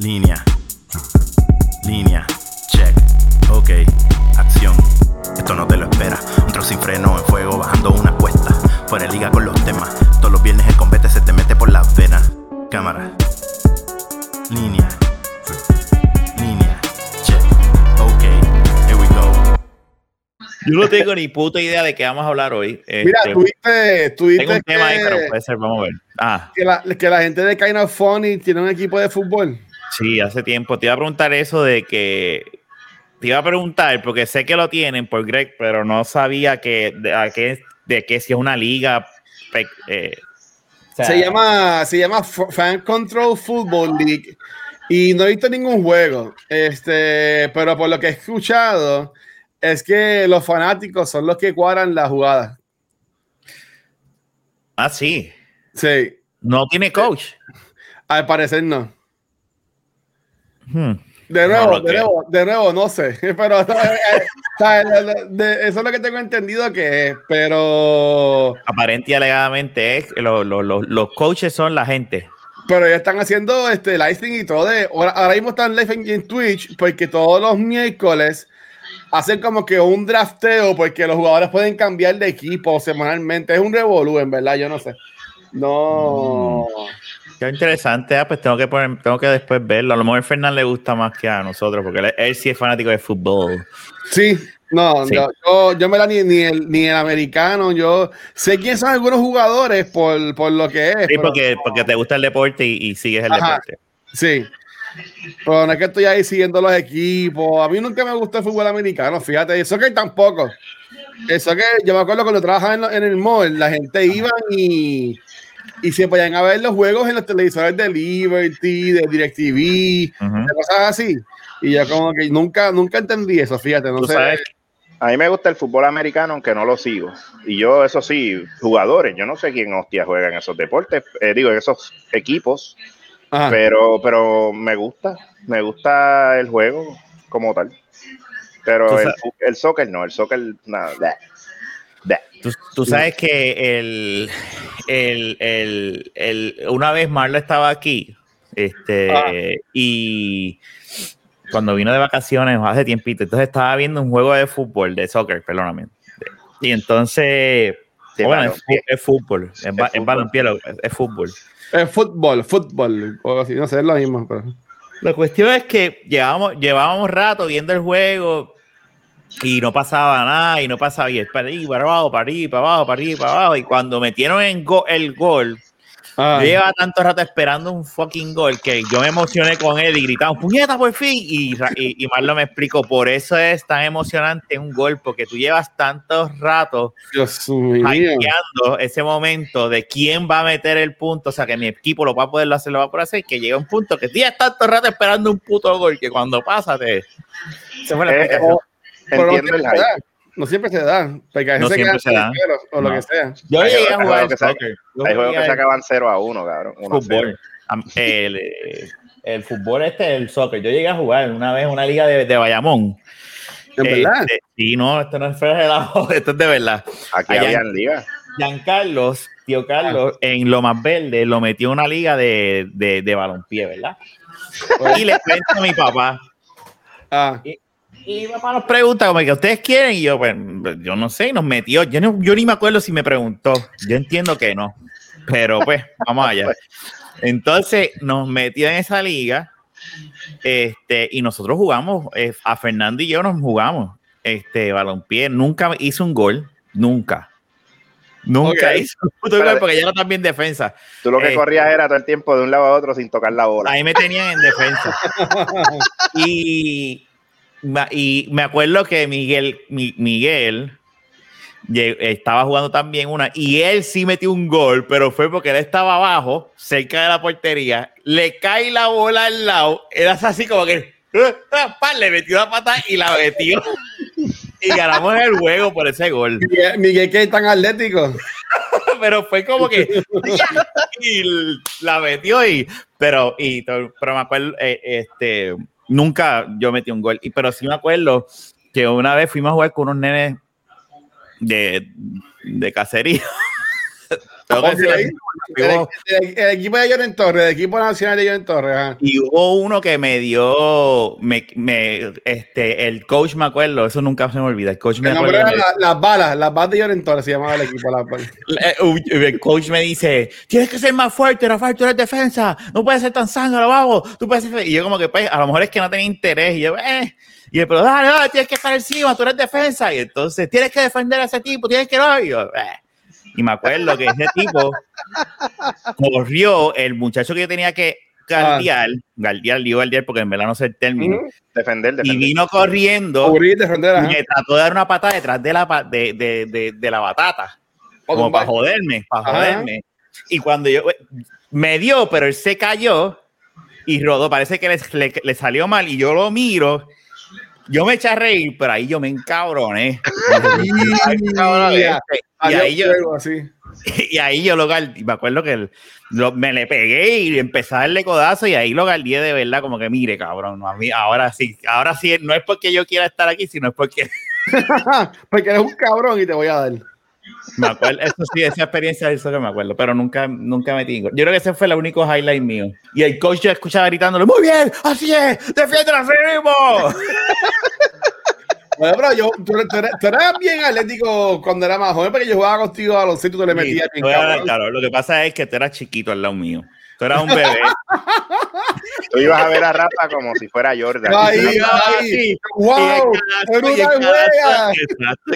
Línea. Línea. Check. Ok. Acción. Esto no te lo espera. Un trozo sin freno en fuego bajando una cuesta. Fuera de liga con los temas. Todos los viernes el combate se te mete por las venas. Cámara. Línea. Línea. Check. Ok. Here we go. Yo no tengo ni puta idea de qué vamos a hablar hoy. Mira, Este, tuviste, tuviste tengo un tema ahí, que, pero puede ser, vamos a ver. Ah, que, la, que la gente de Kind of Funny tiene un equipo de fútbol. Sí, hace tiempo. Te iba a preguntar eso de que. Te iba a preguntar, porque sé que lo tienen por Greg, pero no sabía que, de, a qué, de qué si es una liga. eh, o sea, Se llama, se llama Fan Control Football League y no he visto ningún juego. Este, pero por lo que he escuchado, es que los fanáticos son los que cuadran la jugada. Ah, sí. Sí, No tiene coach. al parecer no. Hmm. De nuevo, No de nuevo, de nuevo, no sé. Pero eh, eh, eso es lo que tengo entendido que es, pero, Aparente y alegadamente es que lo- lo- lo- los coaches son la gente. pero ya están haciendo este live y todo. De, ahora, ahora mismo están live en, en Twitch porque todos los miércoles hacen como que un drafteo porque los jugadores pueden cambiar de equipo semanalmente. Es un revolú, en verdad, yo no sé. No. Qué interesante, ah, pues tengo que poner, tengo que después verlo. A lo mejor Fernán le gusta más que a nosotros, porque él, él sí es fanático de fútbol. Sí, no, Sí. Yo, yo, yo me la ni, ni, el, ni el americano, yo sé quién son algunos jugadores por, por lo que es. Sí, porque, no- porque te gusta el deporte y, y sigues el Ajá. deporte. Sí. Pero no es que estoy ahí siguiendo los equipos. A mí nunca me gusta el fútbol americano, fíjate. Eso que tampoco. Eso que yo me acuerdo cuando trabajaba en, en el mall, la gente iba y, y se podían a ver los juegos en los televisores de Liberty, de DirecTV, de cosas así. Y yo como que nunca, nunca entendí eso, fíjate. No sé. sabes, A mí me gusta el fútbol americano, aunque no lo sigo. Y yo, eso sí, jugadores, yo no sé quién hostia juega en esos deportes, eh, digo, en esos equipos, Ajá. pero, pero me gusta, me gusta el juego como tal. Pero el, el soccer no, el soccer, nada. Tú, tú sabes que el, el, el, el- una vez Marlo estaba aquí, este, Ah. y cuando vino de vacaciones hace tiempito, entonces estaba viendo un juego de fútbol, de soccer, perdóname. Y entonces, Sí, bueno, es, fútbol, es, ba- es fútbol. balompié, lo- es- es fútbol. Es fútbol, fútbol. O así, no sé, es lo mismo. Pero... La cuestión es que llevábamos, llevábamos rato viendo el juego y no pasaba nada y no pasaba y es para arriba, para abajo, para arriba, para abajo, para arriba, para abajo. Y cuando metieron en go- el gol, Ah, yo llevaba tanto rato esperando un fucking gol que yo me emocioné con él y gritaba, puñeta por fin. Y, y, y Marlo me explicó, por eso es tan emocionante un gol, porque tú llevas tantos ratos hypeando ese momento de quién va a meter el punto, o sea, que mi equipo lo va a poder hacer, lo va a poder hacer, que llega un punto que tienes tanto rato esperando un puto gol que cuando pasa te... Se fue la Eh, explicación. Pero no el siempre se hype. da. No siempre se da. Porque a veces No se siempre quedan se da. terceros O lo que sea. Yo hay llegué a juegos jugar Hay juegos que se acaban 0 a 1, cabrón. 1 a 0. fútbol. El, el fútbol este, el soccer. Yo llegué a jugar una vez en una liga de, de Bayamón. ¿En verdad? Este, sí, no, esto no es fuera de la esto es de verdad. Aquí Allá- habían ligas. Giancarlos, tío Carlos, en lo más verde lo metió en una liga de, de, de balompié, ¿verdad? Y le cuento a mi papá. Ah, Y mi papá nos pregunta, como que ustedes quieren, y yo, pues, yo no sé, y nos metió. Yo, no- yo ni me acuerdo si me preguntó. Yo entiendo que no. Pero pues, vamos allá. Entonces, nos metió en esa liga. Este, y nosotros jugamos, eh, a Fernando y yo nos jugamos este balompié. Nunca hizo un gol, nunca. Nunca Ok. hizo un puto gol porque ya era también defensa. Tú lo que Eh, corrías era todo el tiempo de un lado a otro sin tocar la bola. Ahí me tenían en defensa. y, y me acuerdo que Miguel, Mi- Miguel estaba jugando también una y él sí metió un gol, pero fue porque él estaba abajo, cerca de la portería, le cae la bola al lado, era así como que pa, le metió la pata y la metió. Y ganamos el juego por ese gol. Miguel, Miguel que es tan atlético. pero fue como que y la metió y pero y pero me acuerdo eh, este nunca yo metí un gol. Y pero sí me acuerdo que una vez fuimos a jugar con unos nenes de, de cacería el, equipo de Jonen Torres, el equipo nacional de Jonen Torres. Y hubo uno que me dio, me, me, este, el coach me acuerdo, eso nunca se me olvida. El coach me acuerdo. las balas, las balas de Jonen Torres se llamaba el equipo. el coach me dice: Tienes que ser más fuerte, Rafael, tú eres defensa, no puedes ser tan sangre, vamos, tú puedes ser. Y yo, como que, pues, a lo mejor es que no tenía interés. Y yo, eh. Y él, pero dale, dale, tienes que estar encima, tú eres defensa. Y entonces tienes que defender a ese tipo, tienes que no. Y yo, eh. Y me acuerdo que ese tipo corrió, el muchacho que yo tenía que guardiar, ah. guardiar, digo guardiar porque en verdad no sé el término. Defender, defender. Y vino corriendo y me trató de dar una patada detrás de la, de, de, de, la batata. Como para joderme, para joderme. Y cuando yo me dio, pero él se cayó y rodó. Parece que le, le salió mal y yo lo miro yo me eché a reír, pero ahí yo me encabroné. y, ahí yo, y ahí yo lo guardé. Me acuerdo que me le pegué y empecé a darle codazo y ahí lo guardé de verdad, como que mire, cabrón, a mí, ahora sí, ahora sí, no es porque yo quiera estar aquí, sino es porque. porque eres un cabrón y te voy a dar. Me acuerdo, eso sí, esa experiencia, eso que me acuerdo, pero nunca, nunca me tingo. Yo creo que ese fue el único highlight mío. Y el coach yo escuchaba gritándole, muy bien, así es, defiende la mismo. Bueno, pero yo, tú, eras, bien atlético cuando era más joven, porque yo jugaba contigo a los sitios, tú le metías bien claro, lo que pasa es que tú eras chiquito al lado mío. Tú eras un bebé. Tú ibas a ver a Rafa como si fuera Jordan. Ay, ay, wow,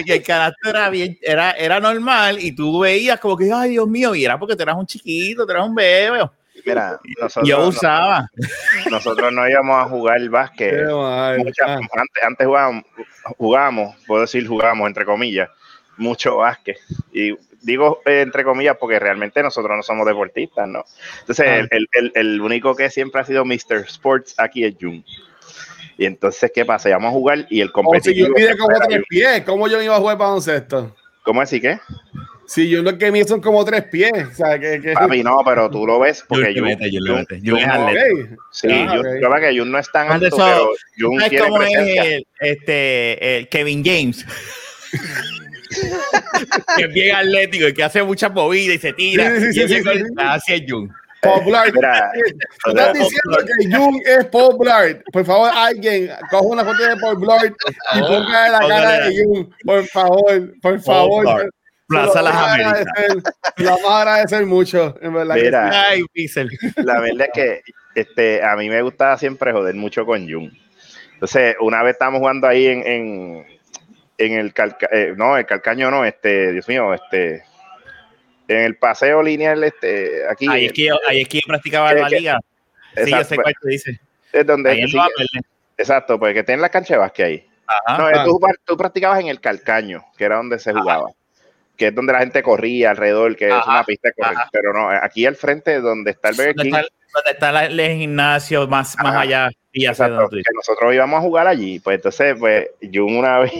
y el canasto era bien, era, era normal y tú veías como que, ay, Dios mío, y era porque tú eras un chiquito, tú eras un bebé. Mira, nosotros, yo usaba. Nosotros no íbamos a jugar el básquet. antes, antes jugábamos, jugábamos, puedo decir jugábamos entre comillas, mucho básquet. Y digo eh, entre comillas porque realmente nosotros no somos deportistas, ¿no? Entonces, ah. el, el, el, único que siempre ha sido Mr. Sports aquí es Jun. Y entonces, ¿qué pasa? Íbamos a jugar y el competitivo... Oh, si yo como tres pies, ¿cómo yo iba a jugar baloncesto? ¿Cómo así qué? Si yo lo que mí son como tres pies. O sea, que, que... Papi, no, pero tú lo ves porque Jun, Jun, Jun, es atleta. Sí, ah, yo creo que Jun no es tan alto, pero Jun quiere como es este, el Kevin James. que es bien atlético y que hace mucha movida y se tira. Sí, sí, y sí, sí, hacia Jung. Popular. estás diciendo que Jung es popular. Por favor, alguien coja una foto de popular y ponga la cara de Jung. Por favor, por favor. Plaza Las Américas. La vamos a agradecer mucho, en verdad. Mira, Ay, la verdad es que este, a mí me gusta siempre joder mucho con Jung. Entonces, una vez estábamos jugando ahí en, en en el calca, eh, no, el calcaño no, este, Dios mío, este, en el paseo lineal, este, aquí. Ahí es que yo, ahí es que yo practicaba la liga. sí, yo sé cuál te dice. Es donde. exacto, pues que tiene la cancha de básquet ahí. no, Tú, tú, practicabas en el calcaño, que era donde se jugaba. Que es donde la gente corría alrededor, que es una pista de correr. Pero no, aquí al frente, donde está el Burger King. Donde está, el gimnasio más, más allá. Y exacto, que nosotros íbamos a jugar allí. Pues entonces, pues, yo una vez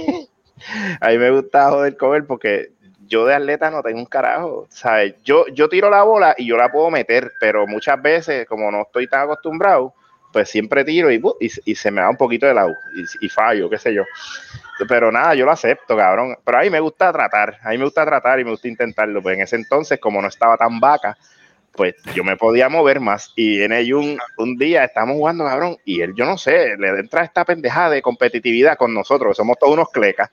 a mí me gusta joder con porque yo de atleta no tengo un carajo, ¿sabes? Yo, yo tiro la bola y yo la puedo meter, pero muchas veces, como no estoy tan acostumbrado, pues siempre tiro y, y, se me da un poquito de lado y, y, fallo, qué sé yo. Pero nada, yo lo acepto, cabrón. Pero a mí me gusta tratar, a mí me gusta tratar y me gusta intentarlo. Pues en ese entonces, como no estaba tan vaca, pues yo me podía mover más. Y viene un, un día, estamos jugando, cabrón, y él, yo no sé, le entra esta pendejada de competitividad con nosotros, somos todos unos clecas.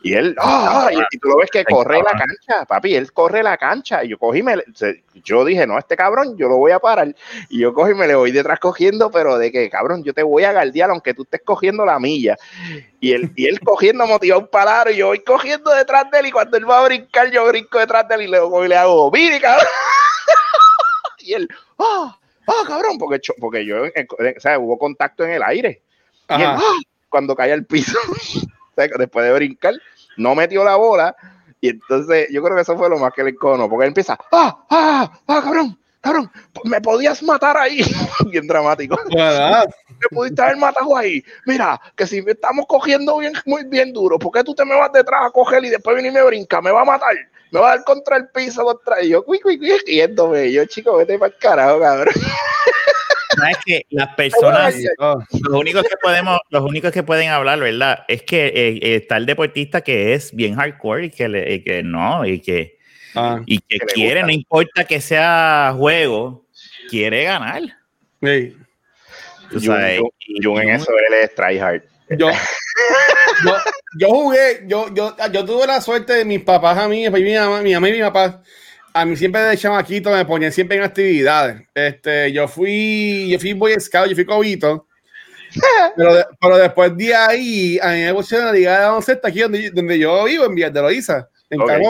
Y él, ah, y, tú lo ves que corre la cancha, papi, él corre la cancha. Y yo cogí, me, yo dije, no, este cabrón, yo lo voy a parar. Y yo cogí, me le voy detrás cogiendo, pero de que, cabrón, yo te voy a galdear aunque tú estés cogiendo la milla. Y él, y él cogiendo motivado un palaro, y yo voy cogiendo detrás de él, y cuando él va a brincar, yo brinco detrás de él y le, y le hago, mire, cabrón. y él, ah, ah, cabrón, porque, porque yo, o sea, hubo contacto en el aire. Y él, ah, cuando cae al piso, después de brincar, no metió la bola. Y entonces yo creo que eso fue lo más que le cono, porque él empieza, ah, ah, ah, cabrón, cabrón, me podías matar ahí. bien dramático. Me pudiste haber matado ahí. Mira, que si estamos cogiendo bien, muy bien duro, ¿por qué tú te me vas detrás a coger y después viene y me brinca? Me va a matar me va a dar contra el piso, contra y yo, cuy, riéndome. Yo, chico, vete para el carajo, cabrón. es que las personas, los únicos que podemos, los únicos que pueden hablar, ¿verdad? Es que eh, está el deportista que es bien hardcore y que, le, que no, y que Ah. y que, quiere, no importa que sea juego, quiere ganar. Sí. Jun, en eso él es tryhard. Yo, yo, jugué, yo, yo, yo tuve la suerte de mis papás a mí, mi mamá, mi mamá y mi papá, a mí siempre de chamaquito me ponían siempre en actividades. Este, yo fui, yo fui Boy Scout, yo fui cobito. pero, pero después de ahí, a mí me pusieron la liga de baloncesto aquí donde, donde yo vivo, en Villas de Loíza, en okay.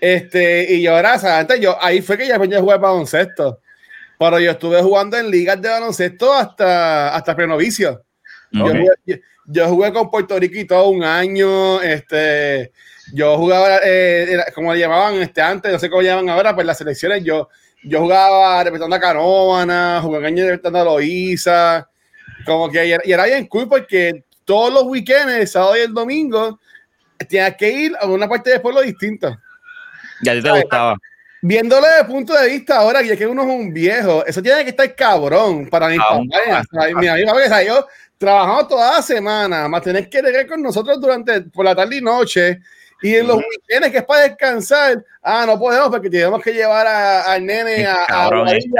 Este, y yo antes yo, ahí fue que ya aprendí a jugar baloncesto. Pero yo estuve jugando en ligas de baloncesto hasta, hasta prenovicio. Yo, jugué, con Puerto Rico y todo un año. Este, yo jugaba, eh, como le llamaban este, antes, no sé cómo llaman ahora, pues las selecciones. Yo, yo jugaba representando a Canóvana, jugué año representando a Loíza. Como que y era bien cool porque todos los weekends, el sábado y el domingo, tenías que ir a una parte del pueblo distinta. Ya te gustaba. Viéndole desde el punto de vista ahora, ya que uno es un viejo, eso tiene que estar cabrón para mi papá. Mi amigo, yo trabajamos toda la semana, más tener que llegar con nosotros durante por la tarde y noche. Y en los weekends que es para descansar, ah, no podemos porque tenemos que llevar al nene a, este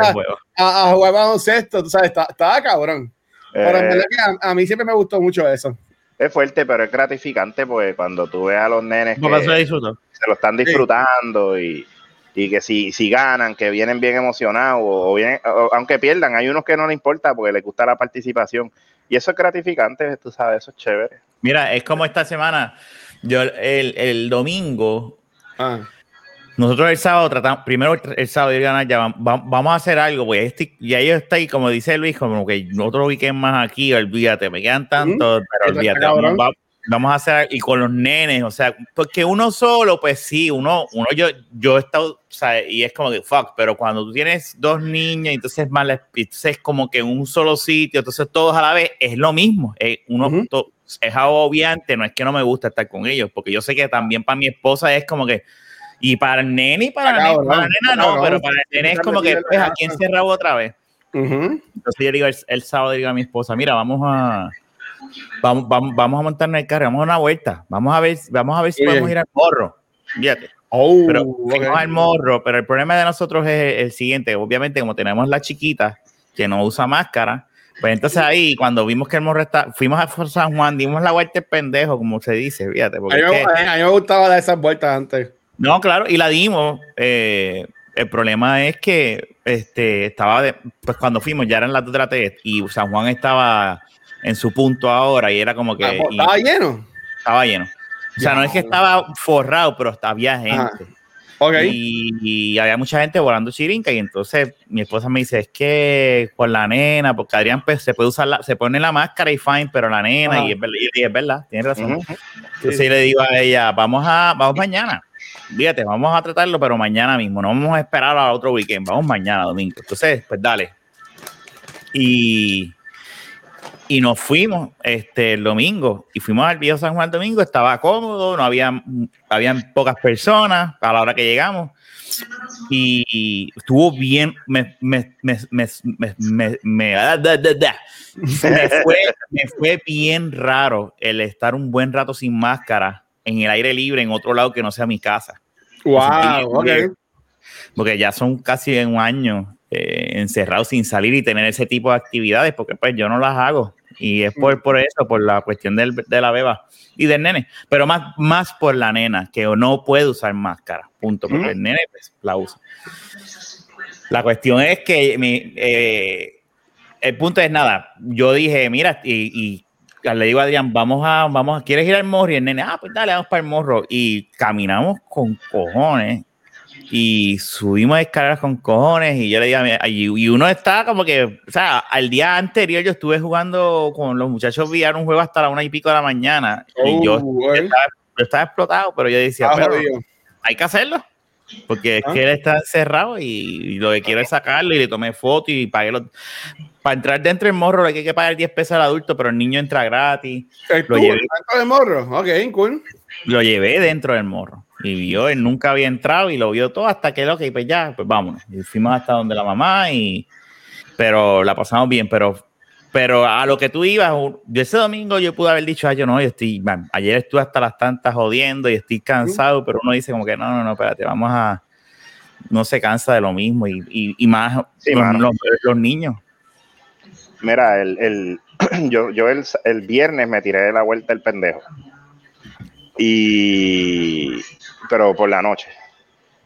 a, a, jugar baloncesto, tú sabes, estaba cabrón. Pero en eh. a, mí siempre me gustó mucho eso. Es fuerte, pero es gratificante porque cuando tú ves a los nenes que se, lo están disfrutando y, y, que si, si ganan, que vienen bien emocionados o, bien, aunque pierdan, hay unos que no les importa porque les gusta la participación. Y eso es gratificante, tú sabes, eso es chévere. Mira, es como esta semana, yo el, el domingo, ah. nosotros el sábado tratamos, primero el sábado ir ganar, ya vamos, a hacer algo, pues este, y ahí está ahí, como dice Luis, como que otro weekend más aquí, olvídate, me quedan tantos, pero olvídate, vamos, a hacer, y con los nenes, o sea, porque uno solo, pues sí, uno, uno yo, yo he estado, o sea, y es como que fuck, pero cuando tú tienes dos niñas, entonces entonces como que en un solo sitio, entonces todos a la vez, es lo mismo, es uno, es obviante, no es que no me gusta estar con ellos, porque yo sé que también para mi esposa es como que, y para el nene y para, la, nena no, pero para el nene es como que, pues, aquí encerrado otra vez. Entonces yo digo el, sábado, digo a mi esposa, mira, vamos a, vamos, vamos, vamos a montarnos el carro, vamos a una vuelta, vamos a ver, vamos a ver si podemos ir al morro. Fíjate. Oh, pero al morro, pero el problema de nosotros es el siguiente, obviamente como tenemos la chiquita que no usa máscara, pues entonces ahí, cuando vimos que el morro está, fuimos a San Juan, dimos la vuelta el pendejo, como se dice, fíjate. Porque a, mí, a, mí, me gustaba dar esas vueltas antes. No, claro, y la dimos. Eh, el problema es que este, estaba, de, pues cuando fuimos ya eran las 2 de la tarde y San Juan estaba en su punto ahora y era como que... Ah, pues, ¿Estaba lleno? Estaba lleno. O sea, no es que estaba forrado, pero había gente. Y, había mucha gente volando chirinca y entonces mi esposa me dice, es que con la nena, porque Adrián pues, se puede usar, la, se pone la máscara y fine, pero la nena, y es, y es, verdad, tiene razón. Entonces le digo a ella, vamos a, vamos mañana. Fíjate, vamos a tratarlo, pero mañana mismo, no vamos a esperar a otro weekend, vamos mañana, domingo. Entonces, pues dale. Y, y nos fuimos este, el domingo y fuimos al viejo San Juan el domingo, estaba cómodo, no había habían pocas personas a la hora que llegamos y estuvo bien, me, me, me, me, me, fue, me fue bien raro el estar un buen rato sin máscara en el aire libre en otro lado que no sea mi casa. Wow, Porque ya son casi un año eh, encerrado sin salir y tener ese tipo de actividades, porque pues yo no las hago. Y es por, por eso, por la cuestión del, de la beba y del nene, pero más, más por la nena, que no puede usar máscara, punto, porque el nene pues, la usa. La cuestión es que mi, eh, el punto es nada, yo dije, mira, y, le digo a Adrián, vamos a, vamos a, ¿quieres ir al morro? Y el nene, ah, pues dale, vamos para el morro. Y caminamos con cojones y subimos escaleras con cojones y yo le dije, y uno está como que, o sea, al día anterior yo estuve jugando con los muchachos VR un juego hasta la una y pico de la mañana y yo, oh, estaba, explotado, pero yo decía, ah, pero hay que hacerlo. Porque es ah. que él está encerrado y, lo que quiero es sacarlo y le tomé foto y pagué los... Para entrar dentro del morro hay que pagar 10 pesos al adulto, pero el niño entra gratis. Lo llevé, dentro del morro? Ok, cool. Lo llevé dentro del morro. Y vio, él nunca había entrado y lo vio todo hasta que, ok, pues ya, pues vámonos. Y fuimos hasta donde la mamá y... Pero la pasamos bien, pero Pero a lo que tú ibas, yo ese domingo yo pude haber dicho, ay, yo no, yo estoy, ayer estuve hasta las tantas jodiendo y estoy cansado, pero uno dice como que no, no, no, espérate, vamos a, no se cansa de lo mismo y, y, más los, niños. Mira, el, el yo, yo el, el, viernes me tiré de la vuelta el pendejo. Y, pero por la noche.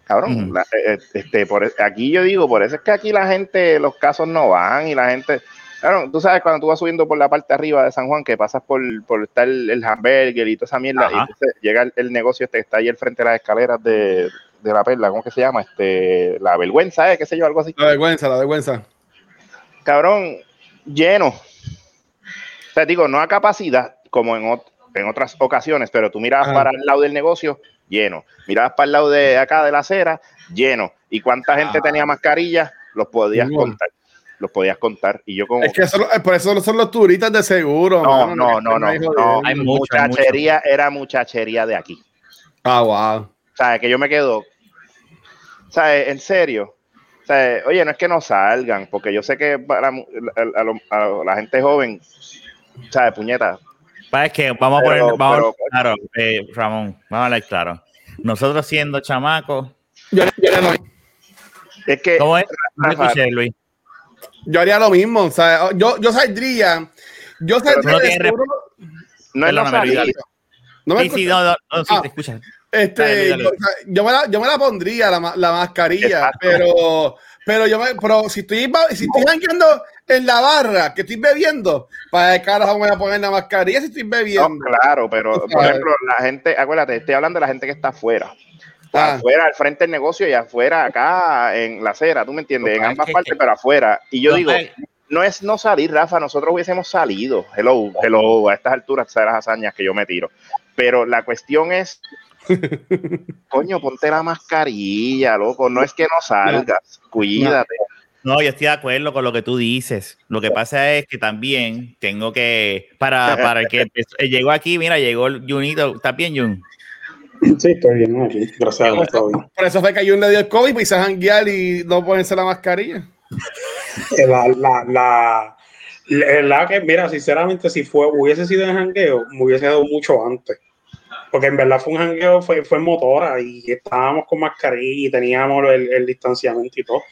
Cabrón, eh, eh, este, por, e, aquí yo digo, por eso es que aquí la gente, los casos no van y la gente, claro, tú sabes cuando tú vas subiendo por la parte arriba de San Juan, que pasas por, por estar el, el hamburger y toda esa mierda, y entonces llega el, negocio este que está ahí al frente de las escaleras de, de la perla, ¿cómo que se llama? Este, la vergüenza, ¿eh? ¿Qué sé yo? Algo así. La vergüenza, la vergüenza. Cabrón, lleno. O sea, digo, no a capacidad, como en, en otras ocasiones, pero tú mirabas para el lado del negocio, lleno. Mirabas para el lado de acá de la acera, lleno. ¿Y cuánta gente ah. tenía mascarillas? Los podías contar. Los podías contar. Y yo como... Es que por eso son los turistas de seguro. No, no, no, no. no, Hay muchachería, era muchachería de aquí. Ah, wow. O sea, que yo me quedo, ¿sabes? En serio. oye, no es que no salgan, porque yo sé que para la gente joven, ¿sabes? Puñeta. Es que vamos a poner, vamos claro, eh, Ramón, vamos a hablar claro. Nosotros siendo chamacos. Yo, yo es que. ¿Cómo es? No escuché, Luis. Yo haría lo mismo. O sea, yo, yo saldría. Yo saldría. No, de no es la No me sí, sí, no, no, no, sí, ah, te escuchas. Este, Yo, me la, yo me la pondría la, la mascarilla, pero pero yo me, pero si estoy si estoy jangueando en la barra que estoy bebiendo, para qué carajo me voy a poner la mascarilla si estoy bebiendo. claro, pero por ejemplo, la gente, acuérdate, estoy hablando de la gente que está afuera. Ah. Afuera, al frente del negocio y afuera, acá en la acera, tú me entiendes, en ambas partes, pero afuera. Y yo digo, no es no salir, Rafa, nosotros hubiésemos salido. Hello, hello, a estas alturas, sabes las hazañas que yo me tiro. Pero la cuestión es Coño, ponte la mascarilla, loco. No es que no salgas, cuídate. No, yo estoy de acuerdo con lo que tú dices. Lo que pasa es que también tengo que, para, para el que llegó aquí, mira, llegó el Junito. ¿Estás bien, Jun? Sí, estoy bien aquí. Gracias Por eso fue que Jun le dio el COVID y se janguear y no ponerse la mascarilla. Eh, la, la, la, la, que, mira, sinceramente, si fue, hubiese sido en jangueo, me hubiese dado mucho antes porque en verdad fue un jangueo, fue, fue en motora y estábamos con mascarilla y teníamos el, distanciamiento y todo.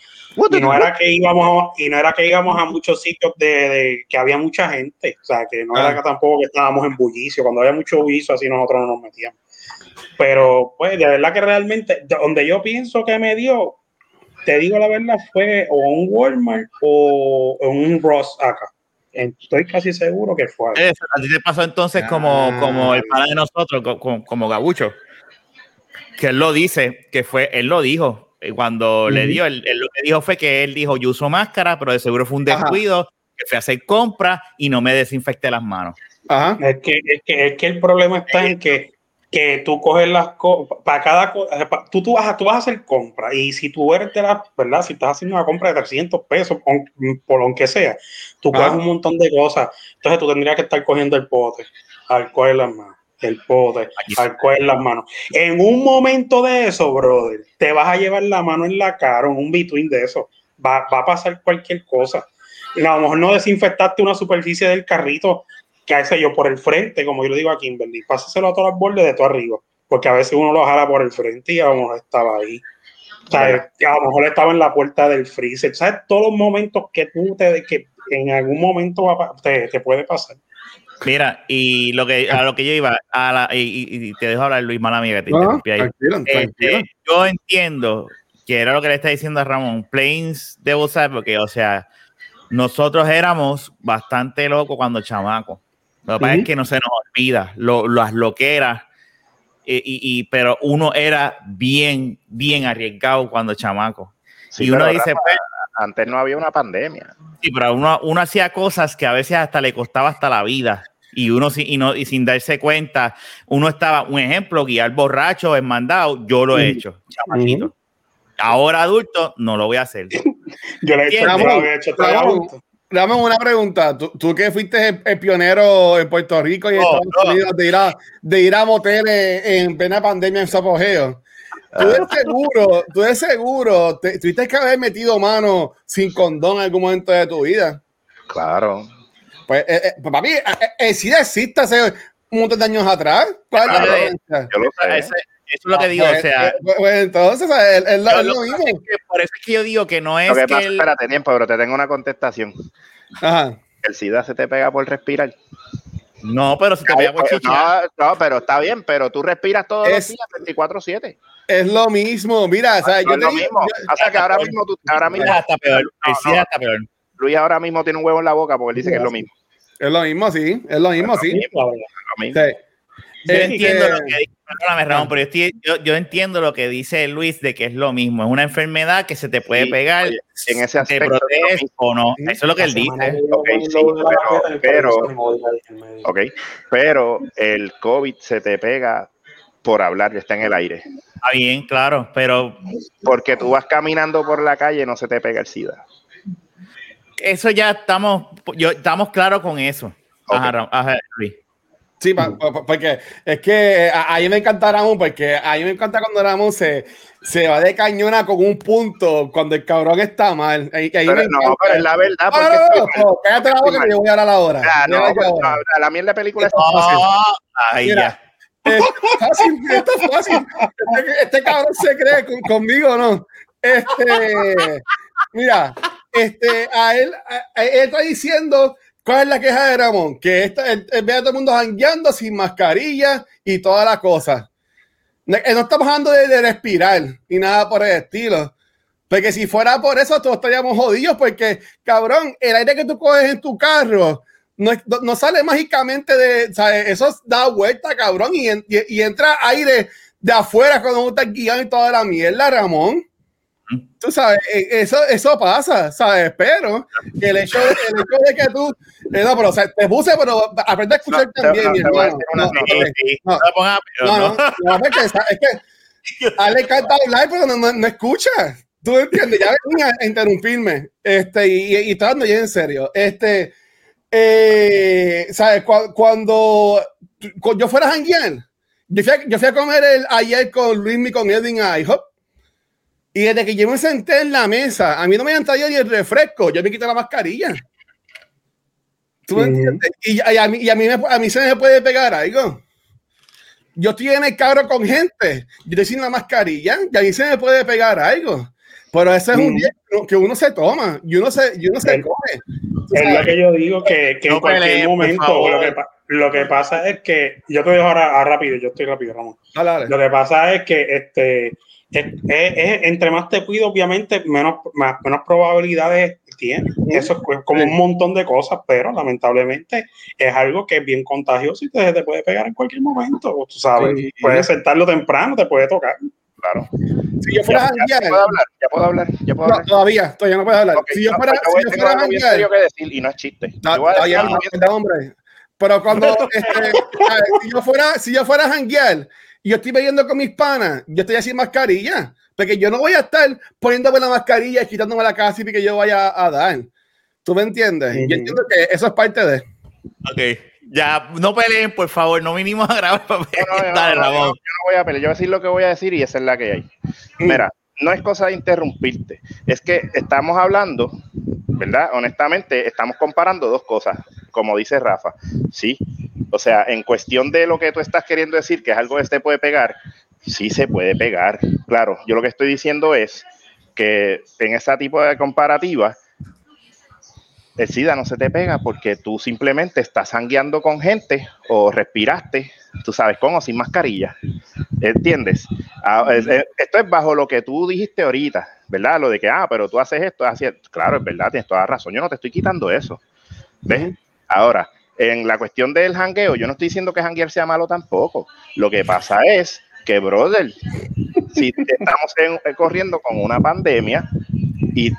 Y no era que íbamos a, y no era que íbamos a muchos sitios de, que había mucha gente, o sea, que no era ah. que tampoco que estábamos en bullicio, cuando había mucho bullicio así nosotros no nos metíamos. Pero pues de verdad que realmente donde yo pienso que me dio, te digo la verdad, fue o un Walmart o un Ross acá estoy casi seguro que fue. a ti te pasó entonces como, como el padre de nosotros, como, como Gabucho, que él lo dice, que fue, él lo dijo, eh, cuando le dio, él, lo que dijo fue que él dijo, yo uso máscara, pero de seguro fue un descuido, que fui a hacer compras y no me desinfecté las manos. Ajá. Es, que, es, que, es que el problema está en que que tú coges las cosas, para cada cosa, tú, tú, vas a, tú vas a hacer compra y si tú eres de la, ¿verdad? Si estás haciendo una compra de 300 pesos, por, lo que sea, tú coges un montón de cosas, entonces tú tendrías que estar cogiendo el pote, alcohol en las manos, el pote, alcohol en las manos. En un momento de eso, brother, te vas a llevar la mano en la cara, en un between de eso, va, va a pasar cualquier cosa. A lo mejor no desinfectaste una superficie del carrito que sé yo, por el frente, como yo le digo a Kimberly, pásaselo a todos los bordes de todo arriba, porque a veces uno lo jala por el frente y a lo mejor estaba ahí. O sea, a lo mejor estaba en la puerta del freezer. ¿Sabes? Todos los momentos que tú te, que en algún momento te, te puede pasar. Mira, y lo que a lo que yo iba, a la, y, te dejo hablar, Luis, mala amiga, que te interrumpí ahí. Este, yo entiendo que era lo que le está diciendo a Ramón, Planes debo saber, porque, o sea, nosotros éramos bastante locos cuando chamacos. Lo que pasa es que no se nos olvida lo, las loqueras, y, y, pero uno era bien, bien arriesgado cuando chamaco. y uno dice, pues, antes no había una pandemia. Sí, pero uno, uno hacía cosas que a veces hasta le costaba hasta la vida. Y uno y, no, y sin darse cuenta, uno estaba, un ejemplo, guiar borracho en mandado, yo lo he hecho, chamaquito. Ahora adulto, no lo voy a hacer. yo lo he hecho, lo he hecho Dame una pregunta. ¿Tú, que fuiste el, pionero en Puerto Rico y en Estados Unidos de ir, a, de ir a moteles en plena pandemia en su apogeo, ¿tú eres ah. seguro, tú eres seguro, tuviste que haber metido mano sin condón en algún momento de tu vida? Claro. Pues, eh, eh, pues, papi, eh, eh, el SIDA existe hace un montón de años atrás. ¿Cuál es la? Yo lo sé. Ese- es lo que digo, o Pues, sea, eh, pues, entonces, es, es lo, mismo. pasa es que por eso es que yo digo que no es Lo que espérate, tiempo, pero te tengo una contestación. Ajá. El SIDA se te pega por respirar. no, pero si te pega por chichar, no, no, pero está bien, pero tú respiras todos los Es- días 24-7. Es lo mismo. Mira, o sea, No yo es te lo digo- mismo. yo- O sea que ahora mismo, tú, ahora mismo está peor, el SIDA está peor. Luis ahora mismo tiene un huevo en la boca porque él dice que es lo mismo. es lo mismo, sí. Es lo mismo, sí. Lo mismo. Sí. Yo entiendo lo que dice, perdóname, Ramón, pero yo, estoy- yo, yo entiendo lo que dice Luis de que es lo mismo, es una enfermedad que se te puede Sí, pegar, oye, en ese te aspecto proteges mismo. o no. Eso es lo que él dice. Ok, sí, pero- pero- profesor me odia ahí en medio. Ok, pero el COVID se te pega por hablar, está en el aire. Está bien, claro, pero Porque tú vas caminando por la calle, no se te pega el SIDA. eso ya estamos, yo, estamos claros con eso. Ajá, Luis. Sí, pa- pa- pa- porque es que a, a mí me encanta Ramón, porque a mí me encanta cuando Ramón se, se va de cañona con un punto cuando el cabrón está mal. Y- y ahí Pero, no, pero es la verdad. No, Porque no, no, cállate la boca que yo voy a hablar ahora. Ah, no, pues, ahora. no, la mierda de película es Oh, ahí Mira. ya. Es fácil, esto es fácil. Este, este cabrón se cree con- conmigo, ¿no? Este, mira, este, a él, a- a- él está diciendo cuál es la queja de Ramón, que esta, él, él ve a todo el mundo jangueando sin mascarilla y toda la cosa. No, estamos hablando de, de respirar y nada por el estilo. Porque si fuera por eso, todos estaríamos jodidos, porque, cabrón, el aire que tú coges en tu carro no, sale mágicamente de, ¿sabes? Eso da vuelta, cabrón, y entra aire de afuera cuando uno está guiando y toda la mierda, Ramón. Tú sabes, eh, eso, eso pasa, ¿sabes? Pero el hecho, de- el hecho de que tú, eh, no, pero o sea, te puse, pero aprende a escuchar No, también, no, una No, no, no. no lo pongas, pero no, no. no, no, es que, a él le encanta hablar, pero no, no, no escucha. ¿Tú entiendes? Ya venía a interrumpirme. Este, y, y, y ya en serio. Este, eh, ¿sabes? Cu- Cuando, cu- yo fuera a janguear, yo fui a, yo fui a comer el, ayer con Luis y con Edwin a IHOP. Y desde que yo me senté en la mesa, a mí no me han traído ni el refresco, yo me quité la mascarilla. ¿Tú me entiendes? Y, y a mí, y a, mí me- a mí se me puede pegar algo. Yo estoy en el carro con gente, yo estoy sin la mascarilla, y a mí se me puede pegar algo. Pero ese es un día que uno se toma y uno se, y uno se El- come. Es sabes. lo que yo digo que, que No en cualquier momento lo que, pa- lo que pasa es que yo te dejo ahora a rápido, yo estoy rápido, Ramón. Dale, dale. Lo que pasa es que este es, es- es- entre más te cuido, obviamente, menos, más, menos probabilidades tienes. Eso es como un montón de cosas, pero lamentablemente es algo que es bien contagioso y te, te puede pegar en cualquier momento. Tú sabes, Sí. puedes sentarlo temprano, te puede tocar. Claro. Si yo fuera a Ya, janguear, puedo hablar, ya puedo hablar, ya puedo no, hablar. todavía, todavía no puedo hablar. Ok, si yo no, fuera, pues, yo voy- si yo tengo fuera algo serio que decir y no es chiste. No, Yo voy a decir no, hombre. Pero cuando este, si yo fuera, si yo fuera a janguear y yo estoy bebiendo con mis panas, yo estoy así sin mascarilla. Porque yo no voy a estar poniéndome la mascarilla y quitándome la casi que yo vaya a dar. ¿Tú me entiendes? Yo entiendo que eso es parte de. Ok, ya, no peleen, por favor, no vinimos a grabar para No, no, no, Dale, no, Ramón. yo, yo no voy a pelear, yo voy a decir lo que voy a decir y esa es la que hay. Mira, no es cosa de interrumpirte, es que estamos hablando, ¿verdad? Honestamente, estamos comparando dos cosas, como dice Rafa, ¿sí? O sea, en cuestión de lo que tú estás queriendo decir, que es algo que se puede pegar, sí se puede pegar, claro. Yo lo que estoy diciendo es que en ese tipo de comparativa, el SIDA no se te pega porque tú simplemente estás sangueando con gente o respiraste, tú sabes, con o sin mascarilla. ¿Entiendes? Ah, es- esto es bajo lo que tú dijiste ahorita, ¿verdad? Lo de que, ah, pero tú haces esto, así. Claro, es verdad, tienes toda la razón. Yo no te estoy quitando eso. ¿Ves? Ahora, en la cuestión del jangueo, yo no estoy diciendo que janguear sea malo tampoco. Lo que pasa es que, brother, si estamos en- eh, corriendo con una pandemia y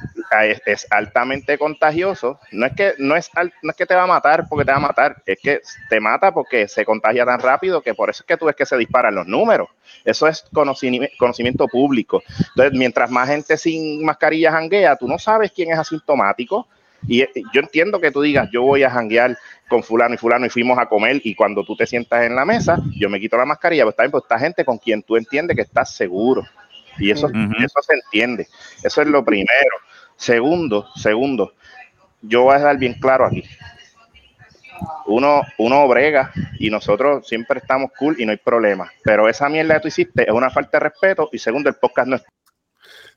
es, es altamente contagioso, no es que no es no es que te va a matar porque te va a matar, es que te mata porque se contagia tan rápido que por eso es que tú ves que se disparan los números. Eso es conocimiento, conocimiento público. Entonces, mientras más gente sin mascarilla janguea, tú no sabes quién es asintomático. Y eh, yo entiendo que tú digas, yo voy a janguear con fulano y fulano y fuimos a comer y cuando tú te sientas en la mesa, yo me quito la mascarilla, pero está bien, pues esta gente con quien tú entiendes que estás seguro. Y eso, eso se entiende. Eso es lo primero. Segundo, segundo, yo voy a dar bien claro aquí. uno, uno brega y nosotros siempre estamos cool y no hay problema. Pero esa mierda que tú hiciste es una falta de respeto y segundo, el podcast no es.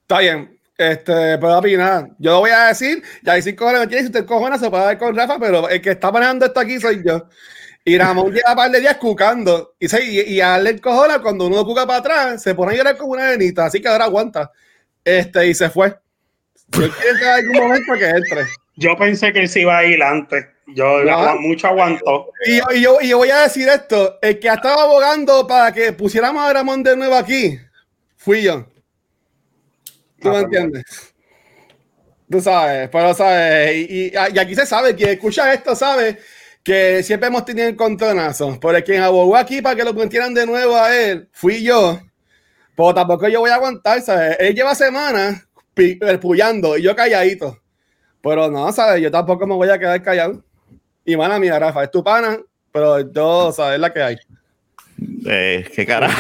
Está bien. Este, pero opinar. Yo lo voy a decir, ya hay cinco horas, si usted cojona se puede dar con Rafa, pero el que está manejando esto aquí soy yo. Y Ramón lleva un par de días cucando. Y, se, y, y darle el cuando uno cuca para atrás, se pone a llorar como una venita. Así que ahora aguanta. Este, y se fue. Yo quiero que algún momento que entre. Yo pensé que él se iba a ir antes. Yo No. mucho aguantó. Y yo, y, yo, y yo voy a decir esto: el que estaba abogando para que pusiéramos a Ramón de nuevo aquí, fui yo. ¿Tú Ah, me pues, entiendes? Tú sabes, pero sabes, y, y- y aquí se sabe, quien escucha esto sabe que siempre hemos tenido encontronazos. Por el quien abogó aquí para que lo pusieran de nuevo a él, fui yo. Pero tampoco yo voy a aguantar, ¿sabes? Él lleva semanas pullando y yo calladito. Pero no, ¿sabes? Yo tampoco me voy a quedar callado. Y mala mía, Rafa, es tu pana, pero yo, ¿sabes? Es la que hay. Eh, qué carajo.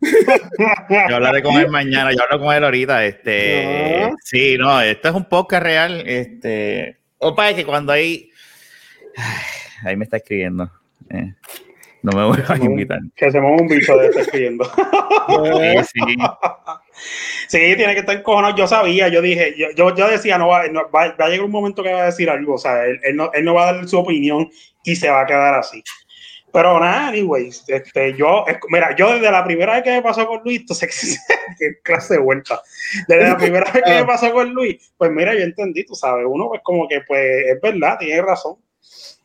Yo hablaré con él mañana, yo hablo con él ahorita. Este, No. sí, no, esto es un podcast real. Este, opa, es que cuando hay, Ay, ahí me está escribiendo. Eh, no me voy a invitar. Que se mueva un bicho de estar escribiendo. Sí, sí. Sí, tiene que estar encojonado. Yo sabía, yo dije, yo, yo, decía, no va, va, va a llegar un momento que va a decir algo, o sea, él, él no, él no va a dar su opinión y se va a quedar así. Pero nada, anyways, este, yo, mira, yo desde la primera vez que me pasó con Luis, entonces, qué clase de vuelta. Desde la primera vez que me pasó con Luis, pues mira, yo entendí, tú sabes, uno pues como que, pues, es verdad, tiene razón.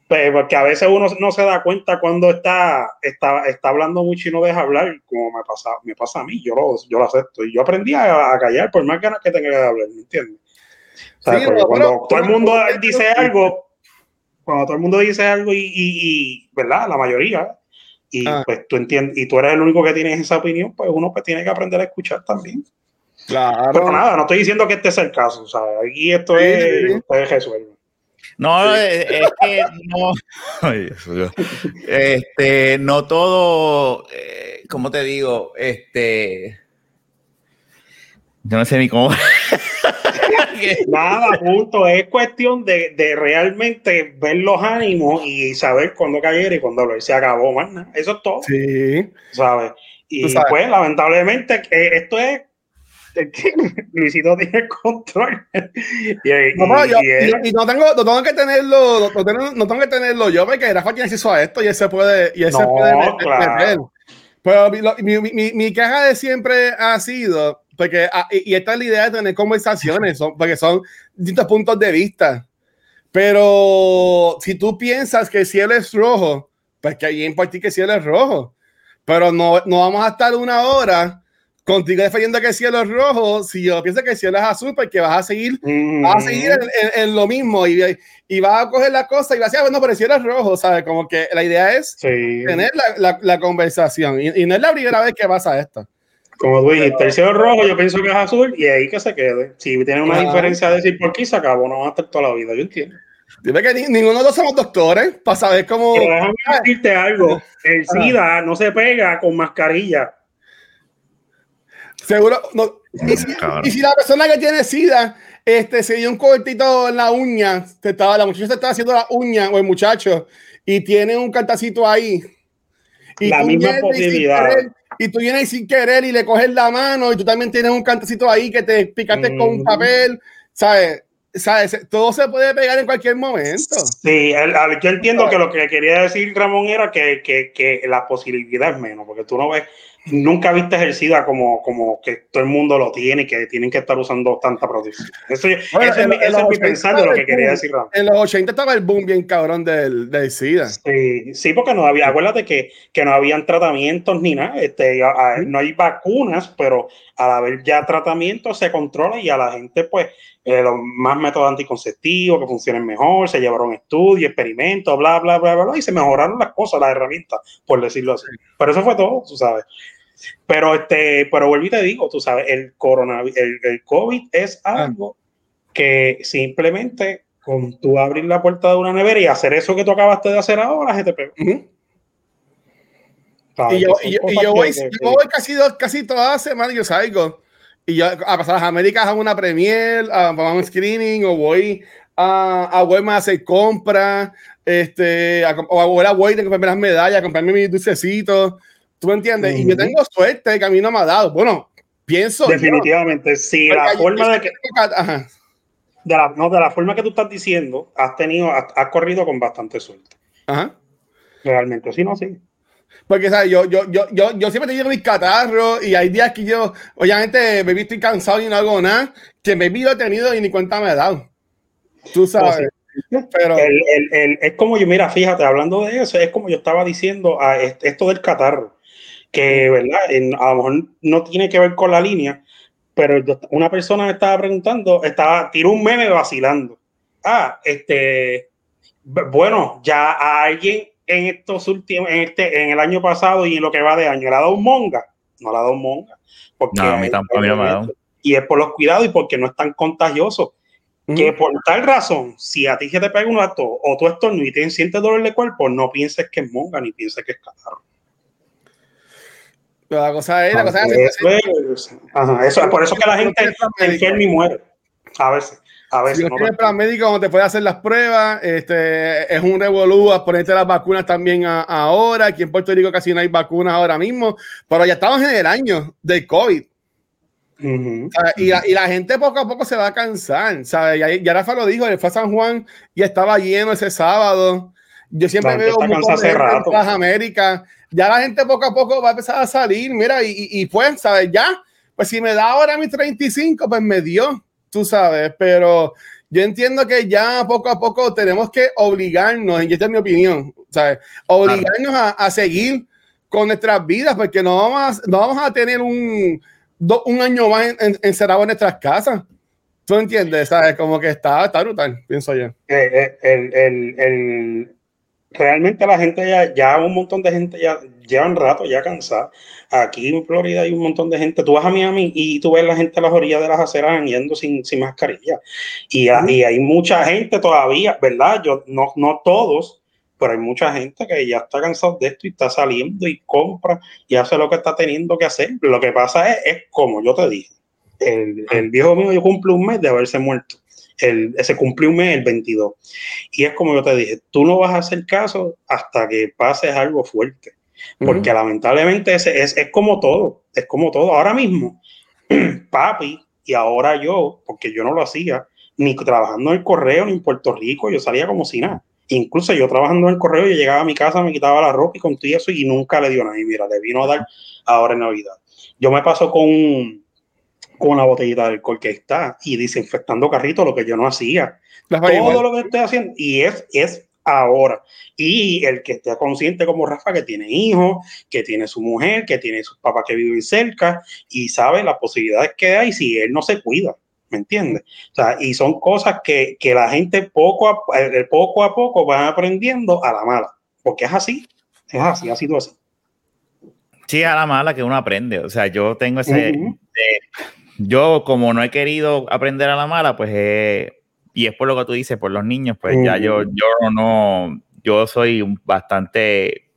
Pues, porque a veces uno no se da cuenta cuando está, está, está hablando mucho y no deja hablar, como me pasa, me pasa a mí, yo lo, yo lo acepto. Y yo aprendí a, a callar por más ganas que tenga de hablar, ¿me entiendes? O sea, Sí, porque pero- cuando pero- todo el mundo pero- dice algo, cuando todo el mundo dice algo y, y- y, ¿verdad? La mayoría, y Ah. pues tú entiendes, y tú eres el único que tienes esa opinión, pues uno pues tiene que aprender a escuchar también. Claro. Pero nada, no estoy diciendo que este sea el caso, o sea, aquí esto Sí, es, sí, sí. ustedes resuelven. No, es, es que no. Ay, Dios mío. Este, no todo, eh, ¿cómo te digo? Este. Yo no sé ni cómo. Nada, punto. Es cuestión de, de realmente ver los ánimos y saber cuándo caer y cuándo hablar. Se acabó, nada. Eso es todo, Sí. ¿sabes? Y sabes. pues, lamentablemente, eh, esto es. Luisito tiene el control. y, No, pero y- yo- y no tengo, no tengo que tenerlo, no, no tengo, no tengo que tenerlo yo, porque Rafa tiene acceso a esto y él se puede, y él se puede meter. claro. meter. Pero mi, lo- mi, mi, mi queja de siempre ha sido, porque, ah, y, esta es la idea de tener conversaciones, son, porque son distintos puntos de vista. Pero si tú piensas que el cielo es rojo, pues que ahí en partir que el cielo es rojo. Pero no, no vamos a estar una hora contigo defendiendo que el cielo es rojo si yo pienso que el cielo es azul, porque vas a seguir Mm, vas a seguir en, en- en lo mismo y, y vas a coger la cosa y vas a decir, ah, bueno, pero el cielo es rojo, ¿sabes? Como que la idea es sí. tener la, la- la conversación y, y no es la primera vez que pasa esto. Como tú dijiste, el cielo es rojo, yo pienso que es azul y ahí que se quede. Si tiene una Ajá. diferencia de decir por qué se acabó, no va a estar toda la vida, yo entiendo. Dime que ni- ninguno de nosotros somos doctores para saber cómo... Pero déjame decirte algo, el Ajá. SIDA no se pega con mascarilla. Seguro... No, y, si, Cabrón. y si la persona que tiene SIDA este, se dio un cortito en la uña, te estaba, la muchacha se estaba haciendo la uña o el muchacho y tiene un cantacito ahí. Y La tú misma vienes y sin posibilidad. querer- y tú vienes sin querer y le coges la mano y tú también tienes un cantacito ahí que te picaste con un Ujú. papel, ¿sabes? ¿Sabes? Todo se puede pegar en cualquier momento. Sí, el- al- yo entiendo que lo que quería decir Ramón era que, que, que la posibilidad es menos, porque tú no ves, nunca viste el SIDA como, como que todo el mundo lo tiene y que tienen que estar usando tanta protección. Eso, Bueno, eso es, en- mi- en ese los es mi 80 pensar de lo que quería decir Ramón. En los 80 estaba el boom bien cabrón del, del SIDA. Sí, sí, porque no había, acuérdate que, que no habían tratamientos ni nada, este, a- a- no hay vacunas, pero al haber ya tratamientos se controla y a la gente, pues, eh, los más métodos anticonceptivos que funcionen mejor, se llevaron estudios, experimentos, bla, bla, bla, bla, bla, y se mejoraron las cosas, las herramientas, por decirlo así. Pero eso fue todo, tú sabes. Pero, este, pero vuelvo y te digo, tú sabes, el coronavirus, el, el COVID es algo que simplemente con tú abrir la puerta de una nevera y hacer eso que tú acabaste de hacer ahora, se te pegó. Ujú. ¿Sabes? Y yo, y yo- y yo voy, que- yo voy casi, dos- casi todas las semanas, yo salgo. Y yo a pasar las Américas a una premier, a, a un screening, o voy a, a Walmart a hacer compras, este, a, o a volver a Walmart a comprarme las medallas, a comprarme mis dulcecitos. ¿Tú me entiendes? Y yo tengo suerte que a mí no me ha dado. Bueno, pienso. Definitivamente, sí. La forma de que. De la, no, de la forma que tú estás diciendo, has tenido, has, has corrido con bastante suerte. Ajá. Realmente, sí, no, sí. Porque, ¿sabes? Yo, yo, yo, yo, yo siempre he tenido mis catarros y hay días que yo, obviamente, me he visto cansado y no hago nada, que me he tenido y ni cuenta me he dado. Tú sabes. Pero el, el, el, es como yo, mira, fíjate, hablando de eso, es como yo estaba diciendo a esto del catarro, que, ¿verdad? En, a lo mejor no tiene que ver con la línea, pero una persona me estaba preguntando, estaba, tiró un meme vacilando. Ah, este, bueno, ya a alguien en estos últimos, en este, en el año pasado y en lo que va de año, ¿le ha dado un monga? No le ha dado un monga. Porque no, a mí tampoco me ha dado. Y es por los cuidados y porque no es tan contagioso. Que por tal razón, si a ti se te pega un acto o tú estornudas y te sientes dolor de cuerpo, no pienses que es monga ni pienses que es catarro. La cosa es, la cosa es, es, ajá, eso, por eso que la gente enferma y muere. A veces. A veces, si no tienes plan médico donde te puede hacer las pruebas, este, es un revolú a ponerte las vacunas también a, ahora. Aquí en Puerto Rico casi no hay vacunas ahora mismo, pero ya estamos en el año del COVID. Uh -huh. y, la, y, la, gente poco a poco se va a cansar, ¿sabes? Ya, ya Rafa lo dijo, él fue a San Juan y estaba lleno ese sábado. Yo siempre veo muchas en América. Ya la gente poco a poco va a empezar a salir, mira, y, y, pues, ¿sabes? Ya, pues si me da ahora mis 35, pues me dio tú sabes, pero yo entiendo que ya poco a poco tenemos que obligarnos, y esta es mi opinión, ¿sabes? Obligarnos a, a, seguir con nuestras vidas, porque no vamos a, no vamos a tener un, do, un año más en, en, encerrado en nuestras casas. ¿Tú entiendes? ¿Sabes? Como que está, está brutal, pienso yo. El, el, el, el, realmente la gente ya, ya un montón de gente ya lleva un rato ya cansada. Aquí en Florida hay un montón de gente. Tú vas a Miami y tú ves la gente a las orillas de las aceras yendo sin, sin mascarilla. Y, hay mucha gente todavía, ¿verdad? Yo, no, no todos, pero hay mucha gente que ya está cansado de esto y está saliendo y compra y hace lo que está teniendo que hacer. Lo que pasa es, es como yo te dije, el, el viejo mío yo cumple un mes de haberse muerto. El, se cumplió un mes el 22. Y es como yo te dije, tú no vas a hacer caso hasta que pases algo fuerte. Porque uh -huh. lamentablemente es, es, es, como todo, es como todo. Ahora mismo, papi, y ahora yo, porque yo no lo hacía, ni trabajando en el correo, ni en Puerto Rico, yo salía como si nada. Incluso yo trabajando en el correo, yo llegaba a mi casa, me quitaba la ropa y con todo eso, y nunca le dio nada. Y mira, le vino a dar ahora en Navidad. Yo me paso con, con una botellita de alcohol que está y desinfectando carritos, lo que yo no hacía. Todo lo que estoy haciendo, y es, es ahora. Y el que esté consciente como Rafa, que tiene hijos, que tiene su mujer, que tiene sus papás que viven cerca y sabe las posibilidades que hay si él no se cuida. ¿Me entiendes? O sea, y son cosas que, que la gente poco a, poco a poco van aprendiendo a la mala. Porque es así. Es así, ha sido así. Sí, a la mala que uno aprende. O sea, yo tengo ese. Uh -huh. Yo, como no he querido aprender a la mala, pues eh, y es por lo que tú dices, por los niños, pues ya yo, yo no, yo soy bastante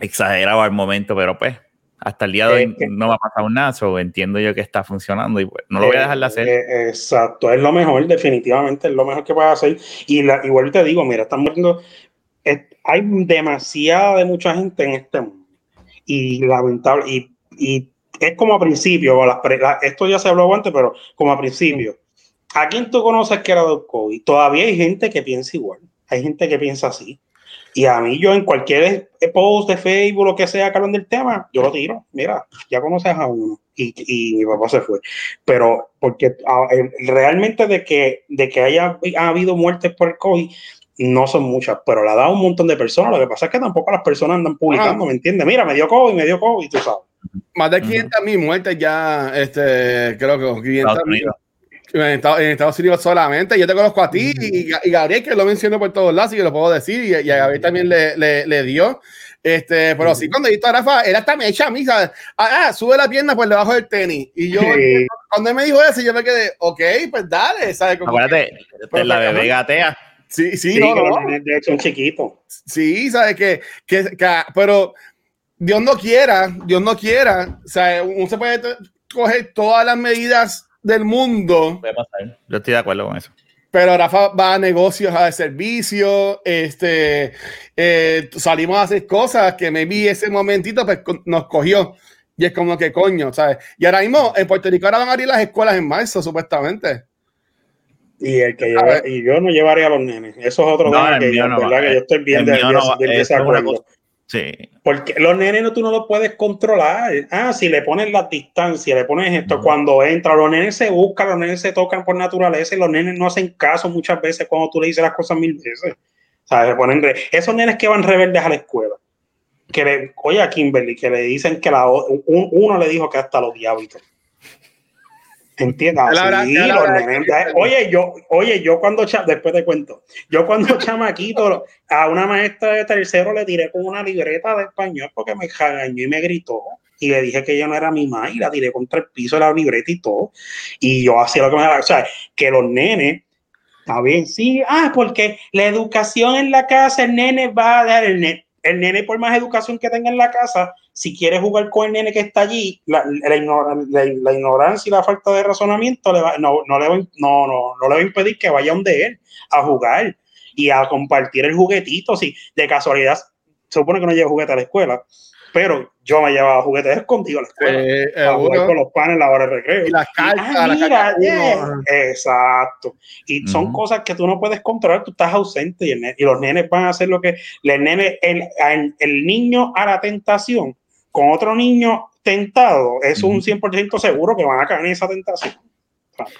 exagerado al momento, pero pues hasta el día de hoy no me ha pasado nada, so entiendo yo que está funcionando y pues, no lo voy a dejar de hacer. Eh, exacto, es lo mejor, definitivamente es lo mejor que puedes hacer. Y la, igual te digo, mira, estamos viendo, es, hay demasiada de mucha gente en este mundo. Y lamentable, y, y es como a principio, la, la, esto ya se habló antes, pero como a principio. ¿A quién tú conoces que era del COVID? Todavía hay gente que piensa igual. Hay gente que piensa así. Y a mí, yo en cualquier post de Facebook, lo que sea, que hablan del tema, yo lo tiro. Mira, ya conoces a uno. Y, y mi papá se fue. Pero, porque realmente de que, de que haya ha habido muertes por el COVID, no son muchas, pero la da un montón de personas. Lo que pasa es que tampoco las personas andan publicando, ah. ¿me entiendes? Mira, me dio COVID, me dio COVID, tú sabes. Más de 500 mil uh -huh. muertes ya, este, creo que 500 mil. En Estados, en Estados, Unidos solamente. Yo te conozco a ti y, y, Gabriel, que lo menciono por todos lados, y que lo puedo decir, y, y a Gabriel también le, le, le dio. Este, pero sí, cuando he visto a Rafa, él hasta me echa a mí, ¿sabes? Ah, ah, sube la pierna por debajo del tenis. Y yo, sí. cuando él me dijo eso, yo me quedé, ok, pues dale, ¿sabes? Como Acuérdate, que, la bebé gatea. Sí, sí, sí no, no. De hecho, un chiquito. Sí, ¿sabes? Que, que, que, pero Dios no quiera, Dios no quiera, o sea, uno se puede coger todas las medidas del mundo. Yo estoy de acuerdo con eso. pero Rafa va a negocios, a servicio, este, eh, salimos a hacer cosas que me vi ese momentito, pues nos cogió. Y es como que coño, ¿sabes? Y ahora mismo en Puerto Rico ahora van a abrir las escuelas en marzo, supuestamente. Y, el que y yo no llevaría a los nenes. Eso es otro tema que, yo, ¿verdad? que yo estoy bien, de. Sí. Porque los nenes no, tú no los puedes controlar. Ah, si le pones la distancia, le pones esto, cuando entra, los nenes se buscan, los nenes se tocan por naturaleza y los nenes no hacen caso muchas veces cuando tú le dices las cosas mil veces. Ponen Esos nenes que van rebeldes a la escuela, que le, oye a Kimberly, que le dicen que la, uno le dijo que hasta los diablos. Entiendas. oye, yo, oye, yo cuando, después te cuento, yo cuando chamaquito a una maestra de tercero le tiré con una libreta de español porque me jagañó y me gritó. Y le dije que ella no era mi madre y la tiré contra el piso de la libreta y todo. Y yo hacía lo que me daba. O sea, que los nenes, está bien, sí, ah, porque la educación en la casa, el nene va a dar el nene. El nene, por más educación que tenga en la casa, si quiere jugar con el nene que está allí, la, la, ignorancia y la falta de razonamiento le va, no, no, le va, no, no, no le va a impedir que vaya donde él a jugar y a compartir el juguetito. Si de casualidad se supone que no lleva juguete a la escuela, pero yo me llevaba juguetes escondidos a la escuela eh, eh jugar con los panes en la hora de recreo. Y las cartas, ah, exacto. Y son cosas que tú no puedes controlar, tú estás ausente y, y, los nenes van a hacer lo que el nene, el, el niño a la tentación con otro niño tentado, es un 100% seguro que van a caer en esa tentación.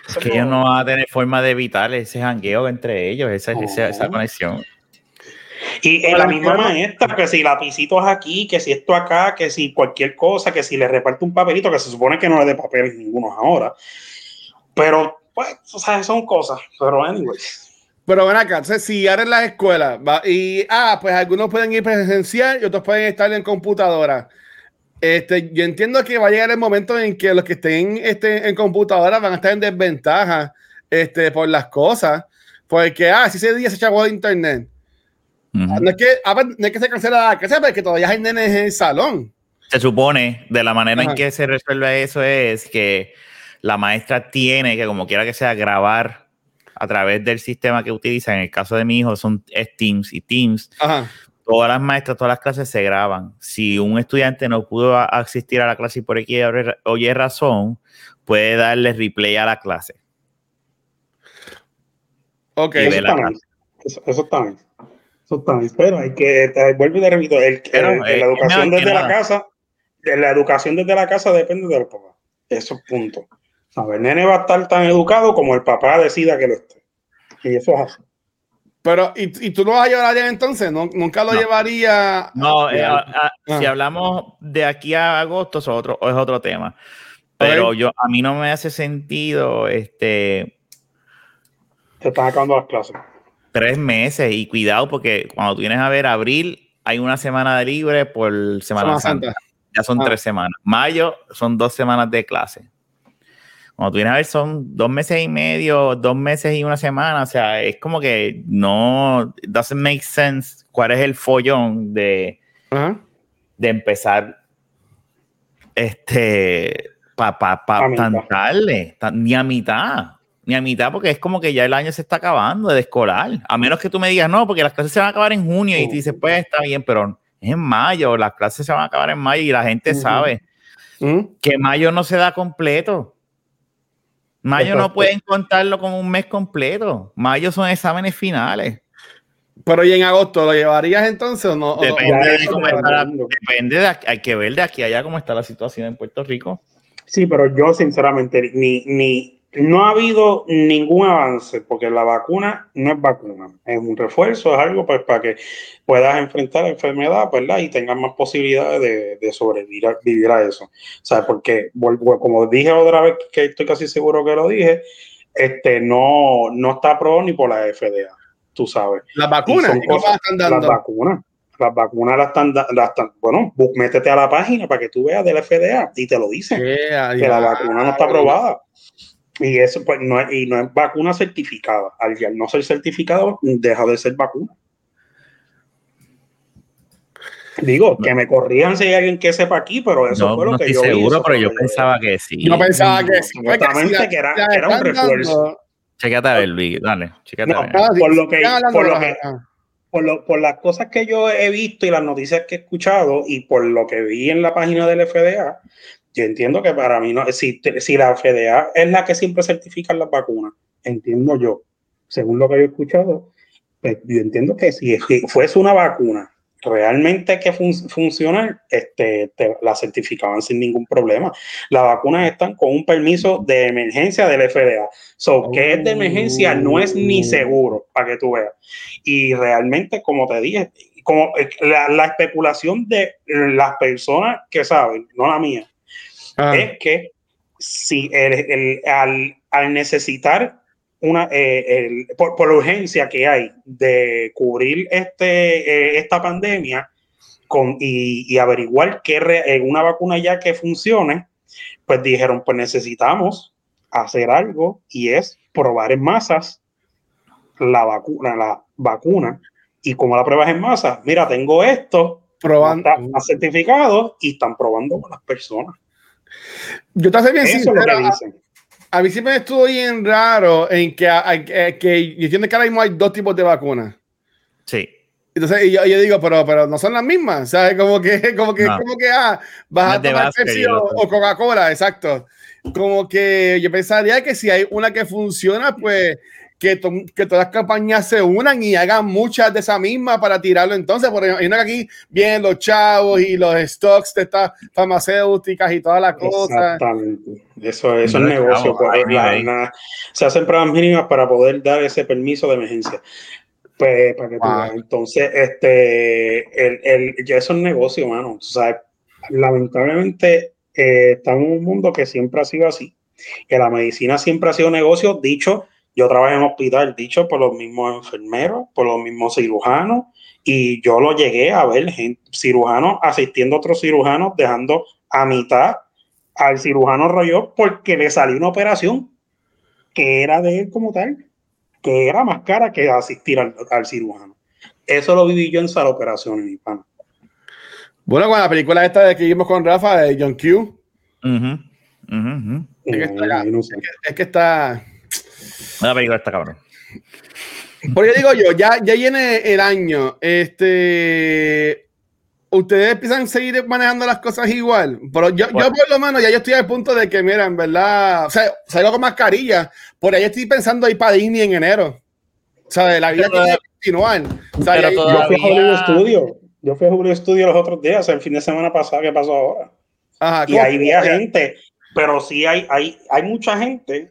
es que ellos no van a tener forma de evitar ese jangueo entre ellos, esa, esa, conexión. Y en la misma maestra, que si lapicitos aquí, que si esto acá, que si cualquier cosa, que si le reparte un papelito, que se supone que no le dé papel ninguno ahora. Pero, pues, o sea, son cosas. Pero, anyways. Pero ven acá, entonces si ahora en las escuelas, va, y, ah, pues algunos pueden ir presencial y otros pueden estar en computadora. Este, yo entiendo que va a llegar el momento en que los que estén este, en computadora van a estar en desventaja este, por las cosas, porque, ah, si ese día se echó de internet. no, es que, ah, no es que se cancela la clase, porque todavía hay nenes en el salón. Se supone, de la manera en que se resuelve eso, es que la maestra tiene que, como quiera que sea, grabar a través del sistema que utiliza. En el caso de mi hijo, son Teams y Teams. Ajá todas las maestras, todas las clases se graban. Si un estudiante no pudo asistir a la clase y por aquí oye razón, puede darle replay a la clase. Ok, eso está, bien. Eso, está bien. Eso está bien. Pero hay que, eh, vuelvo y te repito, el, la educación desde la casa, la educación desde la casa depende del papá. Eso es punto. A ver, el nene va a estar tan educado como el papá decida que lo esté. Y eso es así. Pero, ¿y, ¿y, tú lo vas a llevar allá entonces? ¿Nunca lo llevaría? No, eh, si ah. hablamos de aquí a agosto, es otro, es otro tema. Pero yo, a mí no me hace sentido, este... Te están acabando las clases. Tres meses, y cuidado, porque cuando tú vienes a ver abril, hay una semana de libre por Semana, Santa. Ya son ah. tres semanas. Mayo son dos semanas de clase. Cuando tú vienes a ver, son dos meses y medio, dos meses y una semana. O sea, es como que no doesn't make sense cuál es el follón de, de empezar este para pa, pa, tan tarde, ni a mitad, ni a mitad, porque es como que ya el año se está acabando de escolar. A menos que tú me digas, no, porque las clases se van a acabar en junio y tú dices, pues está bien, pero es en mayo, las clases se van a acabar en mayo y la gente sabe que mayo no se da completo. Mayo no pueden contarlo como un mes completo. Mayo son exámenes finales. Pero ¿y en agosto lo llevarías entonces o no? Depende, de cómo depende de, hay que ver de aquí a allá cómo está la situación en Puerto Rico. Sí, pero yo sinceramente ni, ni no ha habido ningún avance porque la vacuna no es vacuna, es un refuerzo, es algo pues, para que puedas enfrentar la enfermedad ¿verdad? y tengas más posibilidades de, sobrevivir a, vivir a eso. O sea, porque como dije otra vez, que estoy casi seguro que lo dije, este, no, no está aprobado ni por la FDA, tú sabes. Las vacunas, Las vacunas. Las vacunas las están, las están, bueno, métete a la página para que tú veas de la FDA y te lo dicen. que la vacuna no está aprobada. Y eso pues no es, y no es vacuna certificada. Al, no ser certificado, deja de ser vacuna. Digo, que me corrían si hay alguien que sepa aquí, pero eso fue lo que yo seguro, pero yo pensaba que sí. Yo pensaba que sí. Exactamente, que era, era un refuerzo. Chécate a ver, Luis, dale, chécate No, a ver. Ah, por lo que- por lo que- por, lo- por las cosas que yo he visto y las noticias que he escuchado y por lo que vi en la página del FDA, yo entiendo que para mí no, si, si la FDA es la que siempre certifica las vacunas, entiendo yo, según lo que yo he escuchado, pues yo entiendo que si fuese una vacuna realmente que fun- funciona, este, te- la certificaban sin ningún problema. Las vacunas están con un permiso de emergencia del FDA. So, que es de emergencia no es ni seguro, para que tú veas. Y realmente, como te dije, como eh, la, la especulación de las personas que saben, no la mía, Ah. es que si el, el- al, al necesitar una eh, el- por, por la urgencia que hay de cubrir este eh, esta pandemia con y, y averiguar que una vacuna ya que funcione, pues dijeron pues necesitamos hacer algo y es probar en masas la vacuna, la vacuna y como la pruebas en masa, mira tengo esto, Probando. está certificado y están probando con las personas. Yo te hace bien Eso lo sincero, que a, dicen. a mí siempre me estuvo bien raro en que, hay- que, que yo entiendo que ahora mismo hay dos tipos de vacunas. Sí. Entonces, y yo, yo digo, pero, pero no son las mismas, ¿sabes? Como que, como que, No. como que, ah, vas a tomar Pepsi o, o Coca-Cola, exacto. Como que yo pensaría que si hay una que funciona, pues que, to- que todas las campañas se unan y hagan muchas de esa misma para tirarlo entonces, porque hay una que aquí vienen los chavos y los stocks de estas farmacéuticas y todas las cosas. Exactamente. Eso, eso No, es negocio. estamos, pues, ahí, la- ahí. la- se hacen pruebas mínimas para poder dar ese permiso de emergencia. Pues, para que Wow. Entonces, este, el, el, ya eso es negocio, mano. O sea, lamentablemente eh, estamos en un mundo que siempre ha sido así. Que la medicina siempre ha sido negocio, dicho, yo trabajé en hospital, dicho por los mismos enfermeros, por los mismos cirujanos, y yo lo llegué a ver, gente, cirujanos asistiendo a otros cirujanos, dejando a mitad al cirujano rollo porque le salió una operación que era de él como tal, que era más cara que asistir al, al cirujano. Eso lo viví yo en sala operaciones, mi pana. Bueno, con la película esta de que vimos con Rafa, de John Q, Ujú, ujú, ujú. Es que está acá. No sé. es que está... La película está cabrón. Porque digo yo, ya, ya viene el año. Este. Ustedes empiezan a seguir manejando las cosas igual. Pero yo, yo por lo menos ya yo estoy al punto de que, mira, en verdad, o sea, salgo con mascarilla. Por ahí estoy pensando ir para Disney en enero. O sea, la vida Pero- tiene que continuar. O sea, pero ya- Yo fui a Hollywood Studio. Yo fui a Hollywood Studio los otros días, el fin de semana pasado, ¿qué pasó ahora? ajá, Y ¿cómo- ahí había gente, pero sí hay, hay, hay mucha gente,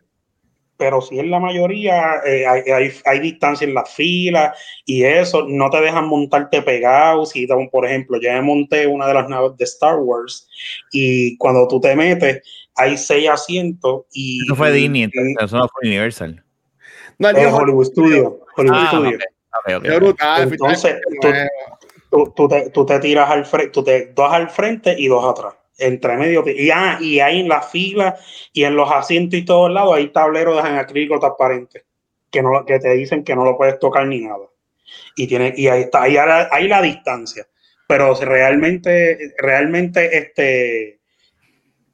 pero sí en la mayoría eh, hay, hay, hay distancia en las filas y eso, no te dejan montarte pegado. Si, por ejemplo, yo me monté una de las naves de Star Wars y cuando tú te metes hay seis asientos y... Eso fue Disney, entonces, eso no fue Universal. No, es digo, Hollywood Studio. Hollywood Ah, Studio. Entonces, tú, tú te, tú te tiras al frente, tú te, dos al frente y dos atrás. Entre medio. Y, ah, y ahí en la fila y en los asientos y todos lados hay tableros en acrílico transparente que, no, que te dicen que no lo puedes tocar ni nada. Y, tiene, y ahí está, ahí, la- ahí la distancia. Pero realmente, realmente, este,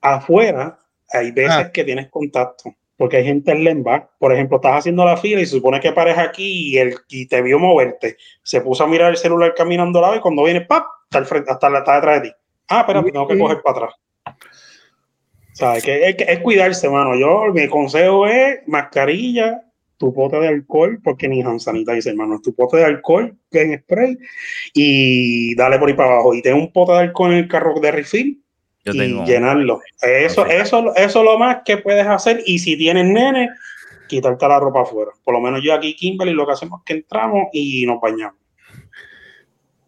afuera hay veces Ah. que tienes contacto. Porque hay gente en Lemba, por ejemplo, estás haciendo la fila y se supone que pares aquí y, el, y te vio moverte. Se puso a mirar el celular caminando al lado y cuando viene, ¡pap! Está, al frente, hasta la, está detrás de ti. Ah, espera, tengo que coger para atrás. O sea, es, que, es, cuidarse, mano. Yo, mi consejo es mascarilla, tu pote de alcohol, porque ni hand sanitizer, hermano, tu pote de alcohol en spray y dale por ahí para abajo. Y ten un pote de alcohol en el carro de refill Yo y tengo. llenarlo. Eso, eso, eso es lo más que puedes hacer. Y si tienes nene, quitarte la ropa afuera. Por lo menos yo aquí, Kimberly, lo que hacemos es que entramos y nos bañamos.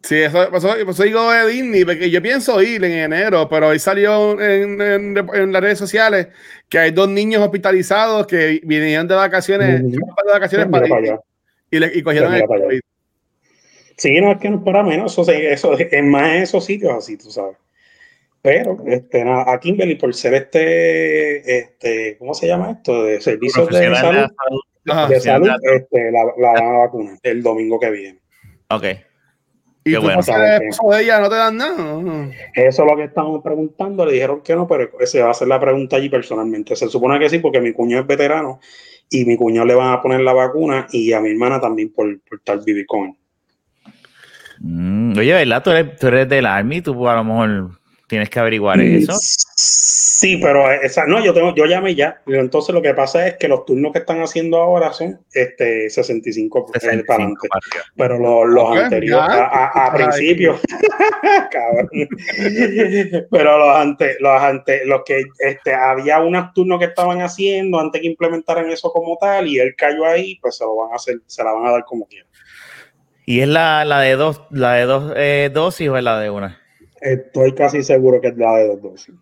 Sí, eso, eso, por eso digo de Disney, porque yo pienso ir en enero, pero hoy salió en, en- en las redes sociales que hay dos niños hospitalizados que vinieron de vacaciones, Ujú. de vacaciones para para Disney allá. y, le, y cogieron el. COVID. Sí, no es que no es para menos, eso, eso es más en esos sitios así, tú sabes. Pero este, a Kimberly, por ser este, este, ¿cómo se llama esto? De servicios de salud, de la salud. La este, la, la van a vacunar el domingo que viene. Ok. Y Qué tú bueno. por ser el esposo de ella no te dan nada. No. Eso es lo que estamos preguntando. Le dijeron que no, pero se va a hacer la pregunta allí personalmente. Se supone que sí, porque mi cuñado es veterano y mi cuñado le van a poner la vacuna y a mi hermana también por, por estar vivir con él. Mm, oye, ¿verdad? Tú eres, tú eres del Army, tú a lo mejor tienes que averiguar eso. Sí, pero esa, no, yo tengo, yo llamé ya. Entonces lo que pasa es que los turnos que están haciendo ahora son este 65, 65 para adelante. Pero los, los anteriores, a, a, principio, pero los antes, los antes, los que este, había unos turnos que estaban haciendo antes que implementaran eso como tal, y él cayó ahí, pues se lo van a hacer, se la van a dar como quieran. ¿Y es la, la de dos, la de dos eh, dosis o es la de una? Estoy casi seguro que es la de dos dosis.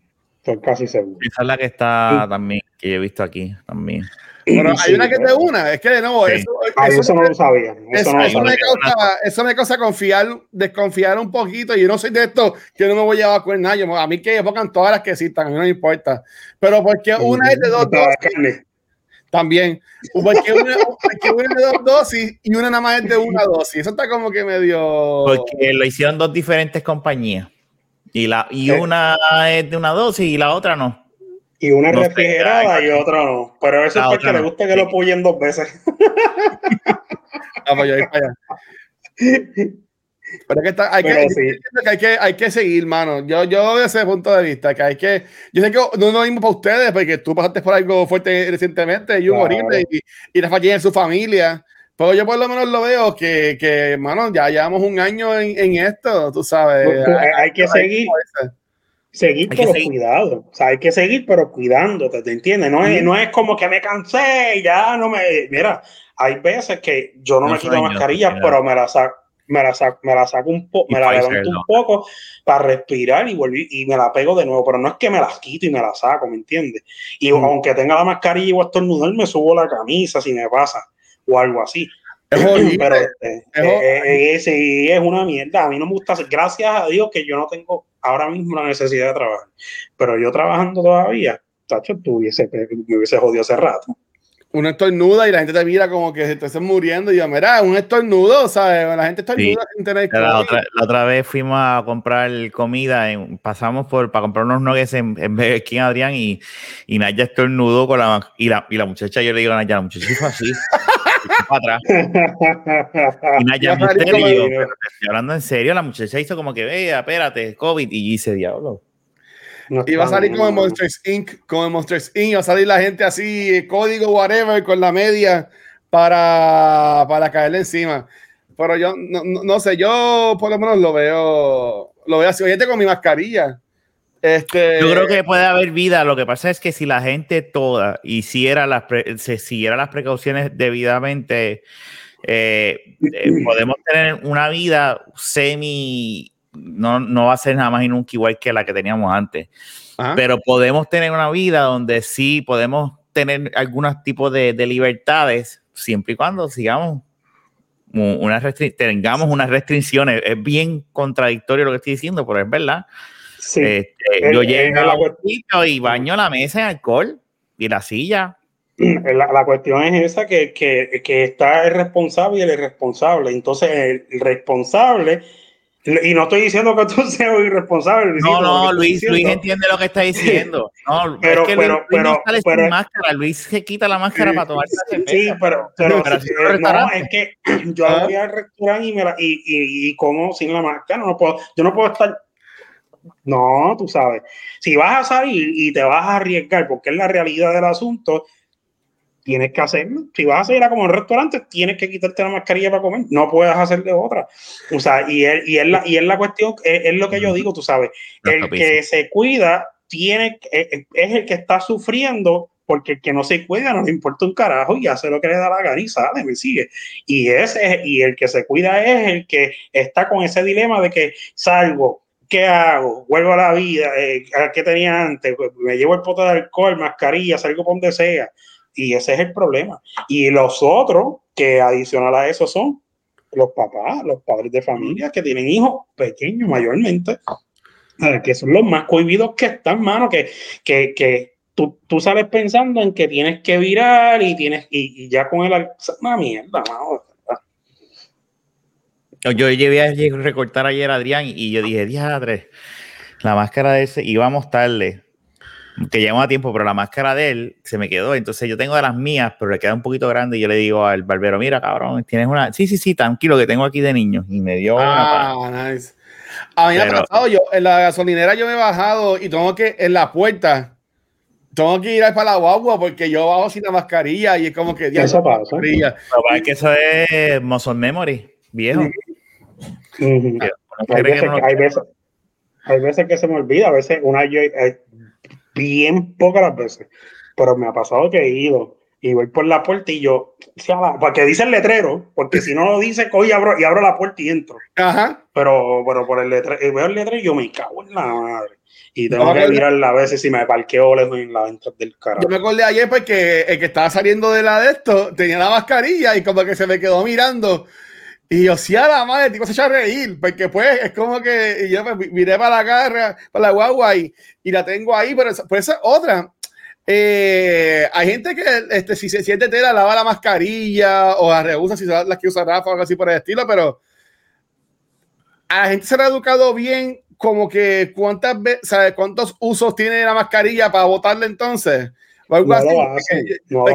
Estoy casi seguro. Esa es la que está también, que yo he visto aquí también. Pero hay una que te una, es que de nuevo, eso, eso, no lo sabía. Eso, no eso, me causa, eso, me causa, confiar, desconfiar un poquito. Yo no soy de esto que no me voy a llevar con nadie. A mí que pongan todas las que existan, a mí no me importa. Pero porque una es de dos dosis, también. Porque una, porque una es de dos dosis y una nada más es de una dosis. Eso está como que medio. Porque lo hicieron dos diferentes compañías. Y, la, y eh. una es de una dosis y la otra no. Y una es refrigerada y otra no. Pero eso es porque le gusta que lo apoyen dos veces. Vamos, yo para allá. Pero que, está, hay, que, sí. que, hay, que, hay que seguir, mano. Yo, yo desde ese punto de vista, que hay que. Yo sé que no es lo mismo para ustedes, porque tú pasaste por algo fuerte recientemente y un claro. horrible, y, y la fallida en su familia. Pero yo por lo menos lo veo que, que mano, ya llevamos un año en, en esto, tú sabes. hay, hay, que seguir. Seguir, hay pero seguir. cuidado. O sea, hay que seguir, pero cuidándote, ¿te entiendes? No es, no es como que me cansé y ya no me. Mira, hay veces que yo no, no me quito mascarilla, pero me la saco. Me la, saco, me la saco un poco, me la levanto un poco para respirar y volví y me la pego de nuevo, pero no es que me las quito y me la saco, ¿me entiendes? Y mm. aunque tenga la mascarilla y voy a estornudar, me subo la camisa si me pasa o algo así. Es horrible. Pero este, es, eh, eh, es, una mierda. A mí no me gusta. Gracias a Dios que yo no tengo ahora mismo la necesidad de trabajar. Pero yo trabajando todavía, tacho, tú hubiese, me hubiese jodido hace rato. Uno estornuda y la gente te mira como que se está muriendo. Y yo, mira, un estornudo, ¿sabes? La gente estornuda sí. sin tener la otra, la otra, vez fuimos a comprar comida, en, pasamos por para comprar unos nuggets en, en Burger King, Adrián, y, y Naya estornudó con la, y la, y la muchacha, yo le digo a Naya, la muchacha fue así. para atrás. Y Naya Misterio, estoy hablando en serio, la muchacha hizo como que, vea, espérate, COVID, y dice, diablo. No y va a salir como en Monsters Inc., como en Monsters Inc., va a salir la gente así, código, whatever, con la media para, para caerle encima. Pero yo no, no, no, sé, yo por lo menos lo veo, lo veo así. Oyente con mi mascarilla. Este... Yo creo que puede haber vida. Lo que pasa es que si la gente toda hiciera las, se siguiera las precauciones debidamente, eh, eh, podemos tener una vida semi no, no va a ser nada más y nunca igual que la que teníamos antes. Ajá. Pero podemos tener una vida donde sí podemos tener algunos tipos de, de libertades, siempre y cuando sigamos tengamos unas restricciones. Es bien contradictorio lo que estoy diciendo, pero es verdad. Sí. Este, el, yo llego la y baño la mesa en alcohol y la silla. La, la cuestión es esa que, que, que, está el responsable y el irresponsable. Entonces, el, responsable y no estoy diciendo que tú seas irresponsable. Luis, no, no, Luis, Luis entiende lo que está diciendo. No, pero, es que pero, Luis, pero, Luis no sale pero, sin máscara. Luis se quita la máscara para tomar Sí, pero, pero, pero si eh, no, es que yo ¿Ah? voy al restaurante y, me la, y, y, y, como sin la máscara. No puedo, yo no puedo estar. No, tú sabes. Si vas a salir y te vas a arriesgar, porque es la realidad del asunto, tienes que hacerlo. Si vas a salir a como un restaurante, tienes que quitarte la mascarilla para comer. No puedes hacer de otra. O sea, y es, y es, la, y es la cuestión, es, es lo que yo digo, tú sabes. El que se cuida tiene, es, es el que está sufriendo porque el que no se cuida no le importa un carajo y hace lo que le da la gana y sale, me sigue. Y, ese, y el que se cuida es el que está con ese dilema de que salgo, ¿qué hago? Vuelvo a la vida, eh, ¿qué tenía antes? Me llevo el pote de alcohol, mascarilla, salgo por donde sea. Y ese es el problema. Y los otros, que adicional a eso son los papás, los padres de familia que tienen hijos pequeños mayormente, que son los más cohibidos que están, mano, que, que, que tú, tú, sales pensando en que tienes que virar y tienes, y, y ya con el una mierda, mano. Yo llevé a recortar ayer a Adrián y yo dije, diadre, la máscara de ese, íbamos tarde. que lleva a tiempo, pero la máscara de él se me quedó. Entonces yo tengo de las mías, pero le queda un poquito grande. Y yo le digo al barbero, mira, cabrón, tienes una. Sí, sí, sí, tranquilo, que tengo aquí de niño. Y me dio ah, nice. A mí me ha pasado, yo en la gasolinera yo me he bajado y tengo que, en la puerta, tengo que ir para la guagua porque yo bajo sin la mascarilla y es como que. Eso pasa. es que eso es Muscle Memory, viejo. Hay, veces, hay, veces, que se me olvida, a veces una yo, eh, bien pocas las veces, pero me ha pasado que he ido y voy por la puerta y yo, porque dice el letrero, porque si no lo dice, cojo y abro, y abro la puerta y entro. Ajá. Pero, pero por el letrero, veo el letrero y yo me cago en la madre. Y tengo que mirar a veces si me parqueo lejos en la venta del carro. Yo me acordé ayer porque el que estaba saliendo de la de esto tenía la mascarilla y como que se me quedó mirando. Y yo, sí, a la madre, tipo se echa a reír, porque pues es como que yo me miré para la carra, para la guagua y, y la tengo ahí, pero pues esa otra. Eh, hay gente que este, si se siente tela lava la mascarilla o la rehúsa si son las que usa Rafa o algo así por el estilo, pero a la gente se ha educado bien como que cuántas veces, cuántos usos tiene la mascarilla para botarle entonces. No,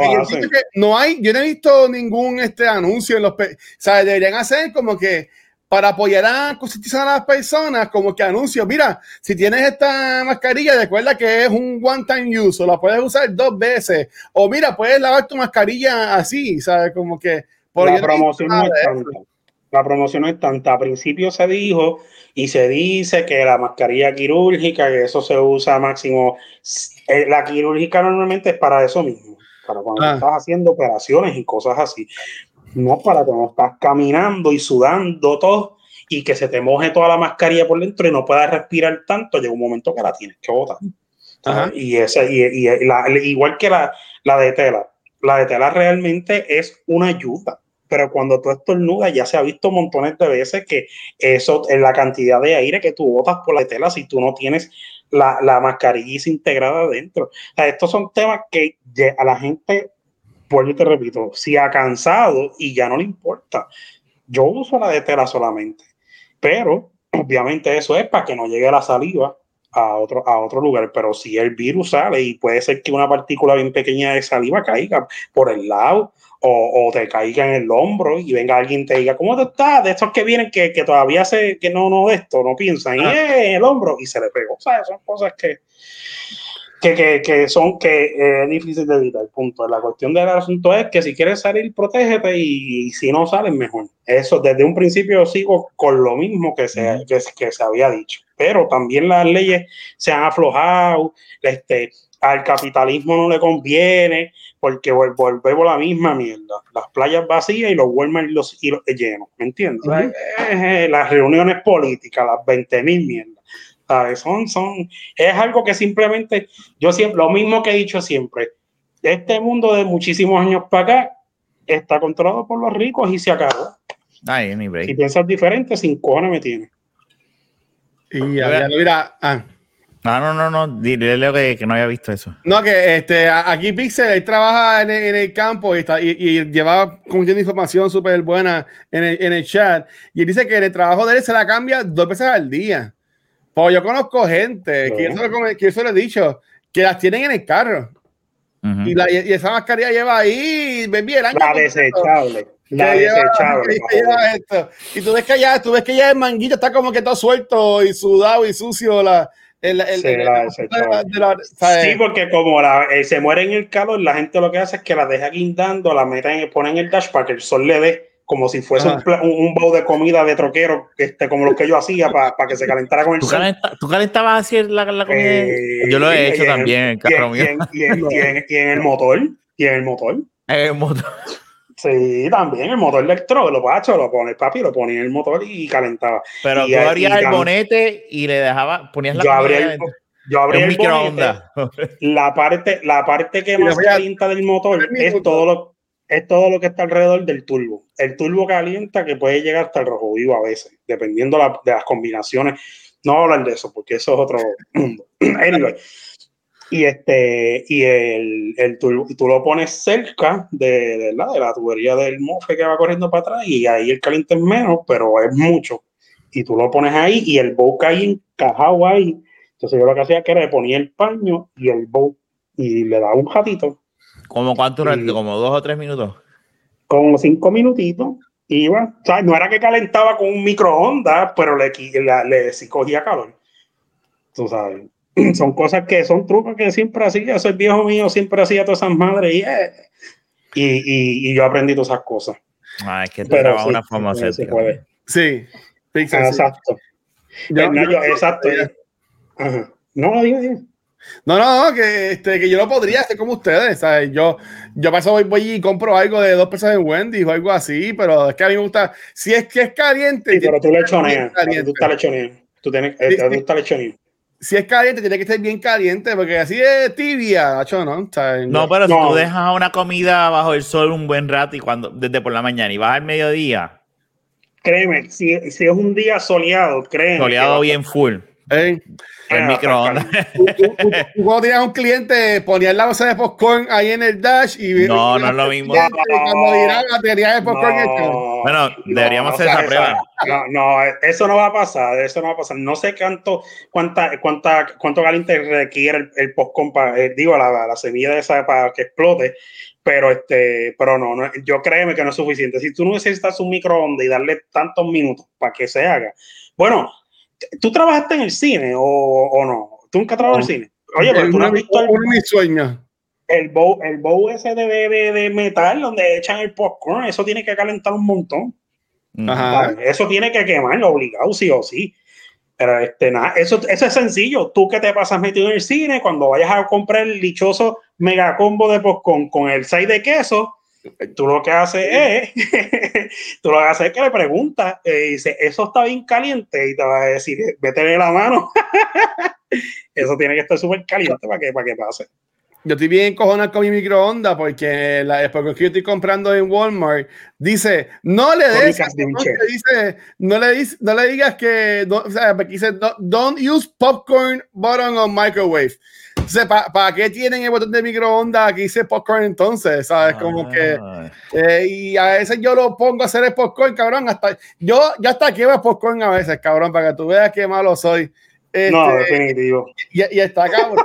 no, hay, yo no he visto ningún este anuncio en los, o sea, deberían hacer como que para apoyar a concientizar a las personas, como que anuncio, mira, si tienes esta mascarilla, recuerda que es un one time use, o la puedes usar dos veces, o mira, puedes lavar tu mascarilla así, ¿sabes? Como que por la promoción no es tanta. La promoción no es tanta. A principio se dijo y se dice que la mascarilla quirúrgica, que eso se usa máximo. Eh, la quirúrgica normalmente es para eso mismo, para cuando ah. estás haciendo operaciones y cosas así. No para cuando estás caminando y sudando todo y que se te moje toda la mascarilla por dentro y no puedas respirar tanto, llega un momento que la tienes que botar. Y, esa, y, igual que la, la de tela, la de tela realmente es una ayuda pero cuando tú estornudas ya se ha visto montones de veces que eso es la cantidad de aire que tú botas por la tela si tú no tienes la, la mascarilla integrada adentro. Estos son temas que a la gente, vuelvo y te repito, si ha cansado y ya no le importa. Yo uso la de tela solamente, pero obviamente eso es para que no llegue la saliva a otro, a otro lugar, pero si el virus sale y puede ser que una partícula bien pequeña de saliva caiga por el lado o, o, te caiga en el hombro y venga alguien te diga, ¿cómo te estás? De estos que vienen que, que todavía se, que no, no esto, no piensan, y ah. en el hombro y se le pegó. O sea, son cosas que, que, que, que son que es difícil de evitar. Punto. La cuestión del asunto es que si quieres salir, protégete y, si no sales, mejor. Eso desde un principio sigo con lo mismo que se, que, que se había dicho. Pero también las leyes se han aflojado, este, al capitalismo no le conviene porque volvemos a la misma mierda. Las playas vacías y los Walmart y los, y llenos, ¿me entiendes? Eh, las reuniones políticas, las 20 mil mierdas. Son, son, es algo que simplemente, yo siempre, lo mismo que he dicho siempre, este mundo de muchísimos años para acá está controlado por los ricos y se acabó. Si piensas diferente, sin cojones me tiene. Y ya, mira, ah. No, no, no, no, dile que, que no había visto eso. No, que este, aquí Pixel él trabaja en el, campo y, está, y, y lleva cogiendo información súper buena en el, en el, chat. Y él dice que el trabajo de él se la cambia dos veces al día. Pues yo conozco gente, que, eso lo, que eso lo he dicho, que las tienen en el carro. y, la, y, esa mascarilla lleva ahí, ven bien, La desechable. La desechable. y tú ves que ya, tú ves que ya el manguito está como que todo suelto y sudado y sucio la sí, porque como la, eh, se muere en el calor, la gente lo que hace es que la deja guindando, la meten, ponen en el dash para que el sol le dé como si fuese un, un, bowl de comida de troquero, este, como los que yo hacía para que se calentara con el ¿Tú sol. ¿Tú calentabas así la, la comida? Eh, yo lo he hecho también en el carro mío. Y en, el motor. Y en el motor. En el motor. Sí, también el motor electro, lo pacho, lo pones papi, lo ponía en el motor y calentaba. Pero tú abrías el bonete y le dejaba, ponías la yo abría el, yo abría el bonete, la parte, la parte que más calienta del motor es todo lo es todo lo que está alrededor del turbo. El turbo calienta que puede llegar hasta el rojo vivo a veces, dependiendo de las combinaciones. No hablar de eso, porque eso es otro mundo. anyway, y este y el, el tú, tú, lo pones cerca de, de, la, de la tubería del mofe que va corriendo para atrás y ahí el caliente es menos, pero es mucho. Y tú lo pones ahí y el boca ahí encajado ahí Entonces yo lo que hacía que era le ponía el paño y el bowl y le daba un ratito. ¿Como cuánto ratito? ¿Como dos o tres minutos? Como cinco minutitos. Iba, o sea, no era que calentaba con un microondas, pero le, la- le sí cogía calor. Tú sabes. Son cosas que son trucos que siempre hacía. Ese viejo mío siempre hacía todas esas madres y, eh, y, y- y yo aprendí todas esas cosas. Ah, es que tú Pero sí, una farmacéutica. Sí. Ah, sí. Exacto. Yo- Eh, no, yo- yo- exacto. Ajá. No, dime. No, no, no, que, este, que yo no podría hacer como ustedes, ¿sabes? Yo, yo paso, voy, voy y compro algo de dos pesos en Wendy's o algo así, pero es que a mí me gusta, si es que es caliente, Sí, pero tú tiene le que estar bien choneas. caliente. Tú estás lechoneando. Tú tienes, eh, Sí, tú sí. estás lechoneando. Si es caliente, tiene que estar bien caliente, porque así es tibia, macho, ¿no? No, pero si tú dejas una comida bajo el sol un buen rato y cuando desde por la mañana y vas al mediodía, Créeme, si, si es un día soleado, créeme. soleado bien full, ¿Eh? el microondas. Tú, tú- tú- tú cuando tenías un cliente, ponías la bolsa de popcorn ahí en el dash y No, no es lo mismo. Y cuando dirán la teoría de popcorn. No, Bueno, deberíamos hacer esa prueba. No, no, eso no va a pasar, eso no va a pasar. No sé cuánto, cuánta, cuánta, cuánto caliente requiere el, el popcorn para, eh, digo, la, la semilla de esa para que explote, pero este, pero no, no, yo créeme que no es suficiente. Si tú no necesitas un microondas y darle tantos minutos para que se haga. Bueno, ¿tú trabajaste en el cine o, o no? ¿Tú nunca trabajas en el cine? Oye, pero tú no has visto el, sueños. el bowl, el bowl ese de, de, de- metal donde echan el popcorn, eso tiene que calentar un montón. Ajá. ¿sabes? Eso tiene que quemarlo obligado, sí o sí. Pero este, nada, eso, eso es sencillo. Tú que te pasas metido en el cine, cuando vayas a comprar el dichoso mega combo de popcorn con el 6 de queso, tú lo que haces es, tú lo que haces es que le preguntas, eh, y dice, eso está bien caliente, y te va a decir, métele la mano. eso tiene que estar súper caliente para que, para que pase. Yo estoy bien cojonado con mi microondas porque la popcorn que yo estoy comprando en Walmart dice no le des dice no le dis- no le digas que no, o sea, dice "No- don't use popcorn button on microwave entonces ¿para qué tienen el botón de microondas que dice popcorn entonces sabes como que Ah. eh, y a veces yo lo pongo a hacer el popcorn cabrón hasta yo yo hasta quiero popcorn a veces cabrón para que tú veas qué malo soy No, Este, definitivo. y, y está cabrón.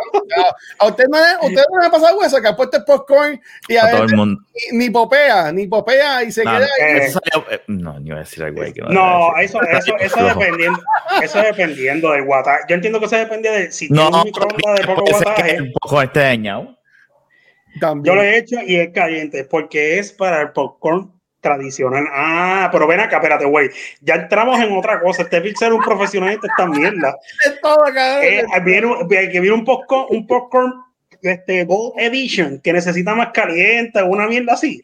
a usted no, le- usted no le ha pasado eso, que ha puesto el popcorn y a A todo veces el mundo. ni, ni popea, ni popea y se No, queda ahí. eso salió- eh, no, yo iba a decir algo ahí que no. Decir. eso, eso, eso dependiendo, eso dependiendo del guataje. Yo entiendo que eso depende de si No, tiene un microondas de poco guataje. un poco esté dañado. También. Yo lo he hecho y es caliente porque es para el popcorn tradicional. Ah, pero ven acá, espérate, güey. Ya entramos en otra cosa. Este Pixel es un profesional en esta mierda. Es todo, cabrón. Eh, viene, un- que viene un popcorn, un popcorn este, Gold Edition que necesita más caliente, una mierda así.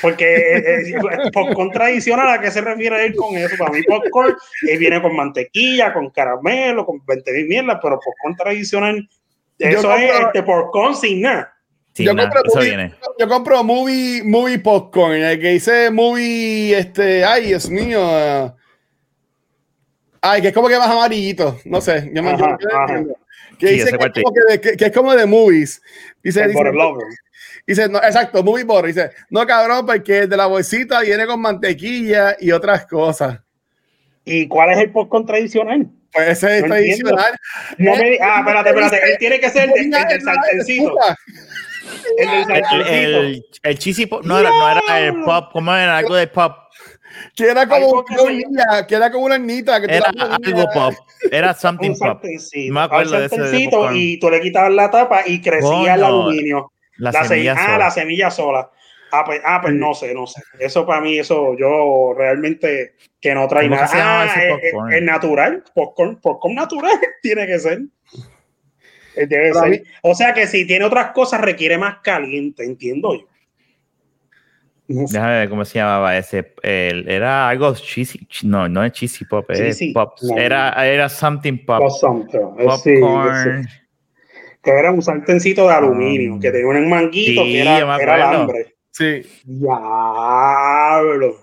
Porque eh, eh, popcorn tradicional, ¿a qué se refiere él con eso? Para mí, popcorn eh, viene con mantequilla, con caramelo, con 20 mil mierdas, pero popcorn tradicional, eso es este popcorn sin nada. Sí, yo, compro eso movie, viene. yo compro movie, movie popcorn, el que dice movie, este, ay, Dios mío. ah. Ay, que es como que más amarillito, no sé. Yo me Ajá, yo- ajá. Que Sí, dice que, es como que, de- que- que es como de movies. Dice, El dice, no, exacto, movie butter. Dice, no, cabrón, porque de la bolsita viene con mantequilla y otras cosas. ¿Y cuál es el popcorn tradicional? Pues ese es No tradicional. No me, ah, espérate, espérate. Él tiene que ser el, el El del El, el, el cheesy pop, no era, no era el pop, ¿cómo era? Algo de pop. Que era como una hornilla, que era como una hornita. Que Era algo pop. Era something un pop. Me acuerdo de ese y tú le quitabas la tapa y crecía el aluminio. La, La semilla semilla, ah, sola. la semilla sola. Ah, pues, ah, pues no sé, no sé. Eso para mí, eso yo realmente que no trae ¿Cómo que nada. Ah, es- popcorn? es- es natural, popcorn, popcorn natural tiene que ser. Eh, Debe Pero a ser. mí- O sea que si tiene otras cosas requiere más caliente, entiendo yo. No sé. Déjame ver cómo se llamaba ese. el- era algo cheesy. ch- No, no es cheesy pop. Es Cheesy, pop. no. Era, era something pop. Something. Eh, sí, Popcorn. sí. que era un sartencito de aluminio, Um, que tenía un manguito sí, que era, era alambre. Sí. Diablo.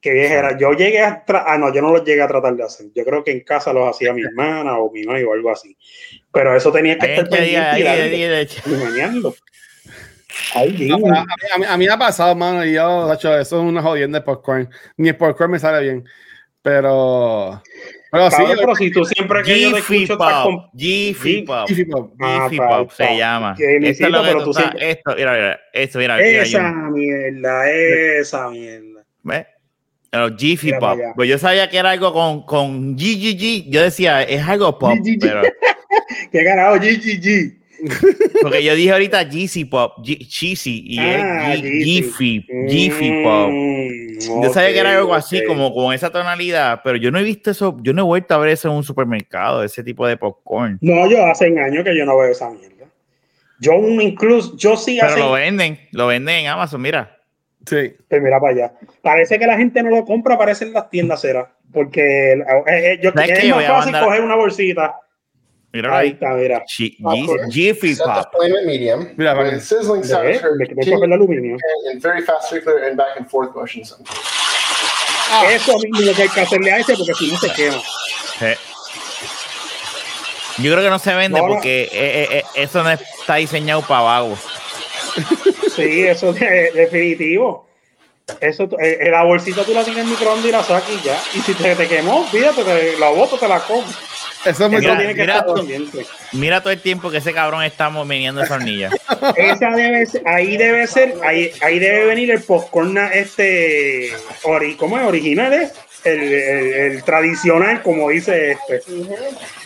Qué vieja era. Yo llegué a tra- ah, no, yo no los llegué a tratar de hacer. Yo creo que en casa los hacía mi hermana o mi mamá o algo así. Pero eso tenía que estar pendiente y. Ay, pero a, mí, a mí- a mí me ha pasado, mano, y yo, tacho, eso es una jodienda de popcorn. Ni el popcorn me sale bien. Pero Pero sí, Cabrón, pero si tú siempre que yo te Jiffy escucho estás Pop. con- Jiffy Pop. Jiffy Pop. Ah, Pop se pa- llama. Esto es lo que pero tú tú sabes. siempre- Esto, mira, mira, esto, mira, mira, Esa yo- mierda, esa mierda. ¿ves? Los Jiffy Pop. Pues yo sabía que era algo con, con GGG. Yo decía, es algo pop, pero ¿Qué carajo? GGG. porque yo dije ahorita Jeezy Pop, G- Cheesy, y Ah, es. Jiffy, Jiffy Pop. Yo sabía que era algo así, como con esa tonalidad, pero yo no he visto eso, yo no he vuelto a ver eso en un supermercado, ese tipo de popcorn. No, yo hace años que yo no veo esa mierda. Yo un incluso, yo sí Pero hace. lo venden, lo venden en Amazon, mira. Sí. Pues mira para allá. Parece que la gente no lo compra, parece en las tiendas cera. Porque eh, eh, yo, ¿Sabes es qué? Yo más a fácil mandar- coger una bolsita. Mira Ahí ahí. está, mira. Popcorn. Ji- Jiffy Pop. medium. Mira, para que- sizzling her Le quité el aluminio. in very fast circular and back and forth motions. Eso mismo lo que hay que hacerle a ese porque si no se quema. Eh. Yo creo que no se vende No, porque eh, eh, eh, eso no está diseñado para vagos. Sí, eso es definitivo. Eso, eh, eh, la bolsita tú la tienes en el microondas y la sacas y ya. Y si te, te quemó, fíjate, te, la boto, te la comes. Eso es muy Mira, Eso tiene que mira estar tú. pendiente. Mira todo el tiempo que ese cabrón está meneando esa hornilla. Esa debe ser, ahí debe ser, ahí, ahí debe venir el popcorn este, ori, ¿cómo es? Original, ¿eh? el, el- el tradicional, como dice este.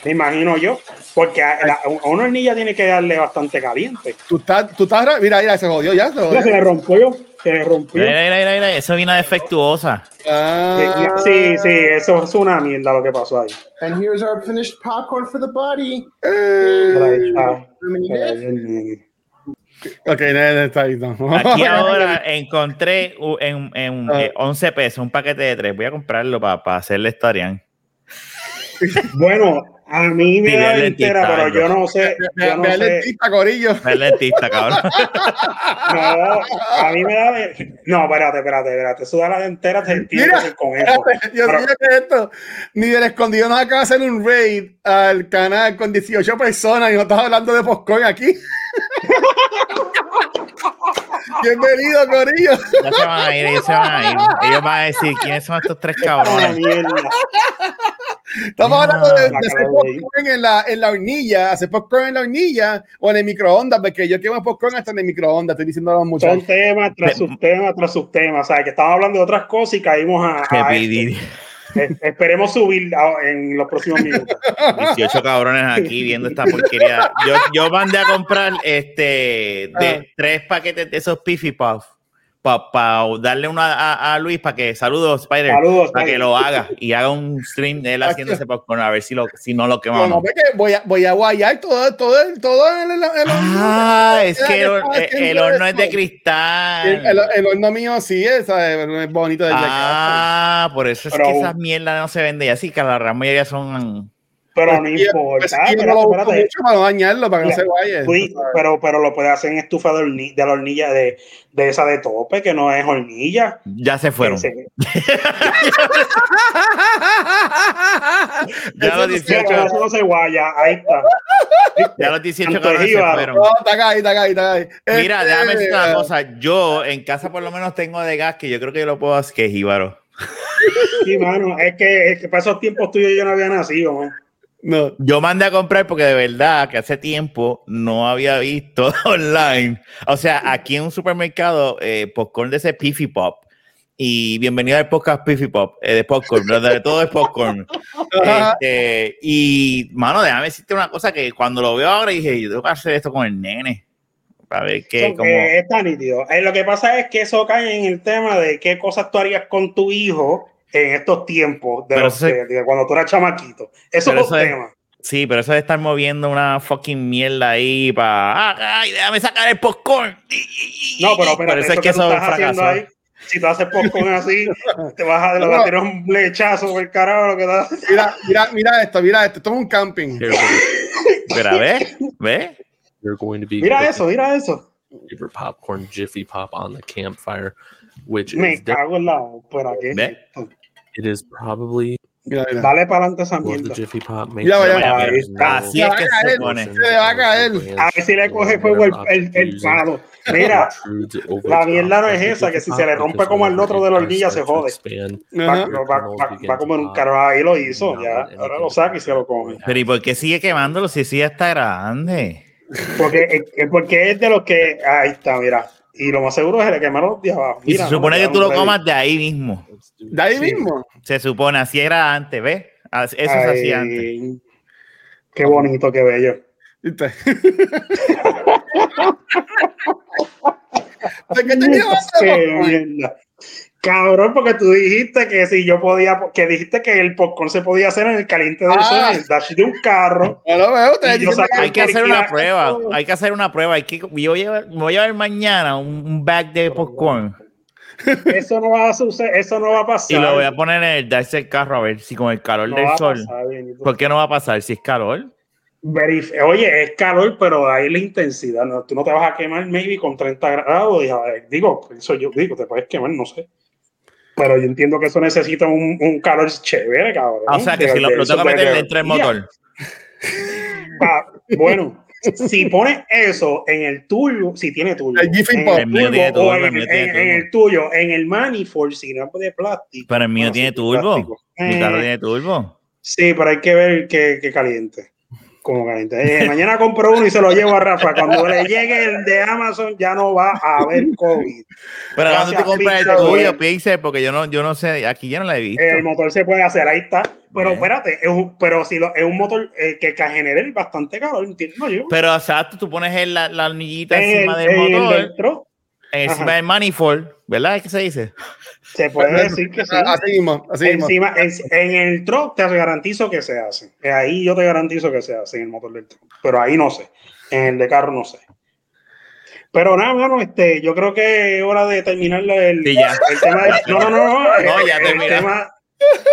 Me imagino yo. Porque a, la- a una hornilla tiene que darle bastante caliente. Tú estás, tú estás, mira, mira, se jodió ya. Se Mira, jodió. se le rompió, se rompió. Mira, mira, mira, mira, eso vino defectuosa. Ah, Sí, sí, eso es una mierda lo que pasó ahí. And here's our finished popcorn for the body. eh, dip. ok, nene, está ahí. No. Aquí ahora encontré en, en, Ah. eh, 11 pesos un paquete de tres. Voy a comprarlo para hacerle historian. Bueno, a mí me Sí, da ve entera, pero yo no sé, Ve- yo no ve sé. dentista, Corillo. El dentista, cabrón. No, a mí me da. No, espérate, espérate, espérate. Eso da la entera, te que hacer con eso. espérate, Dios Pero- mío, ¿qué es esto? Ni del escondido nos acaba de hacer un raid al canal con 18 personas y no estás hablando de Postcoin aquí. Bienvenido, Corillo. Ya se van a ir, ellos se van a ir. Ellos van a decir quiénes son estos tres cabrones. Estamos hablando de, de hacer popcorn en la, en la hornilla, hacer popcorn en la hornilla o en el microondas, porque yo quemo popcorn hasta en el microondas, estoy diciendo a los Son muchachos. temas tras subtemas tras subtemas. ¿sabes? Que estamos hablando de otras cosas y caímos a. A Esperemos subir en los próximos minutos. 18 cabrones aquí viendo esta porquería. Yo, yo mandé a comprar este de tres paquetes de esos Piffy Puff para darle uno a, a- Luis para que saludos Spider Saludos, para que lo haga y haga un stream de él haciendo ese popcorn a ver si lo si no lo No, quemamos. no, porque voy a, voy a guayar todo, todo, el- todo el, el, el- Ah, es que el, horno es de cristal. el, horno mío sí es, bonito de Ah, por eso es Pero- que esas mierdas no se venden así, que la gran mayoría son. Pero no Pues, importa. yo no Espérate, lo espérate. mucho para no dañarlo, para que no se guaye. Luis, pero, pero lo puedes hacer en estufa de, horni- de la hornilla de, de esa de tope, que no es hornilla. Ya se fueron. Ese- Ya los Eso 18, eso no se guaya, ahí está. ya los 18 Tanto cabrones se fueron. No, está acá, ahí, está acá, está acá. Mira, Este, déjame decir una cosa. Yo en casa por lo menos tengo de gas que yo creo que yo lo puedo hacer que es jíbaro. Sí, mano, es que, es que para esos tiempos tuyos yo no había nacido, man. No, Yo mandé a comprar porque de verdad que hace tiempo no había visto online. O sea, aquí en un supermercado, eh, popcorn de ese Piffy Pop. Y bienvenido al podcast Piffy Pop, eh, de popcorn, pero de todo es popcorn. Este, y, mano, déjame decirte una cosa que cuando lo veo ahora dije, yo tengo que hacer esto con el nene. Para ver qué, como... está nítido. Eh, lo que pasa es que eso cae en el tema de qué cosas tú harías con tu hijo en estos tiempos, de, Pero los que- de cuando tú eras chamaquito. Eso Pero es un tema. Sí, pero eso de estar moviendo una fucking mierda ahí para. ¡Ay, déjame sacar el popcorn! No, pero espérate, eso es que eso estás haciendo ahí, si tú haces popcorn así, te vas a, a tirar un lechazo por el carajo lo que das. mira, mira, mira esto, mira esto, esto es un camping. Mira, to be Mira eso, mira eso. popcorn Jiffy Pop on the campfire, which Me is de- cago en la ópera. ¿qué Ve. It is probably Mira, mira. Dale para adelante esa mierda. Vaya. Ahí está. Así es que se caer, pone. se le va a caer. A ver si le coge fuego el, el, el palo. Mira, la mierda no es esa, que si se le rompe como al otro de la hornilla, se jode. va, va, va- va a comer un caro. Ahí lo hizo, ya. Ahora lo saca y se lo come. Pero ¿y por qué sigue quemándolo si sí está grande? Porque, es- es porque es de los que. Ahí está, mira. Y lo más seguro es que le quemaron los de abajo. Y Mira, se no, supone que tú lo comas de ahí mismo. De ahí Sí. mismo. Se supone, así era antes, ¿ves? Así- Eso Ay, hacía antes. Qué bonito, qué bello. ¿De qué te llevas? Cabrón, porque tú dijiste que si yo podía, que dijiste que el popcorn se podía hacer en el caliente del Ah. sol, en el dash de un carro. Veo. Yo Hay que hacer una prueba. Hay que hacer una prueba. Hay que, yo voy a llevar, me voy a llevar mañana un, un bag de popcorn Eso no va a suceder, eso no va a pasar. y lo voy a poner en el dash del carro a ver si con el calor No del sol. pasar. ¿Por qué no va a pasar si es calor? Verif- Oye, es calor, pero ahí la intensidad. ¿no? Tú no te vas a quemar, maybe con 30 grados. y, ver, digo, eso yo digo, te puedes quemar, no sé. Pero yo entiendo que eso necesita un, un calor chévere, cabrón. Ah, o sea que si lo, lo tengo que meter de- dentro del motor. Ah, bueno, si pones eso en el tuyo, si tiene tuyo, El en Pop. El mío turbo, tiene turbo, o el en, mío tiene en- en turbo. el tuyo, en el manifold, si no es de plástico. Pero el mío tiene turbo. plástico. Mi Eh, carro tiene turbo. Sí, pero hay que ver que, que caliente. Como caliente. Eh, mañana compro uno y se lo llevo a Rafa. Cuando le llegue el de Amazon, ya no va a haber COVID. Pero cuando tú compras el tuyo, Pixel, porque yo no, yo no sé, aquí yo no la he visto. El motor se puede hacer, ahí está. Pero Bien. espérate, es un- pero si lo- es un motor eh, que, que genere bastante calor, entiendo yo. Pero exacto, tú pones el- la, la encima el- del el motor, dentro, encima Ajá. del manifold, ¿verdad? ¿Qué se dice? se puede decir que sí. Así mismo, así mismo. Encima, en, en el truck te garantizo que se hace. Eh, Ahí yo te garantizo que se hace en el motor del truck. Pero ahí no sé. En el de carro no sé. Pero nada, mano, este, yo creo que es hora de terminar el, Sí, el tema del, no, no, no, no, No, el, ya el tema,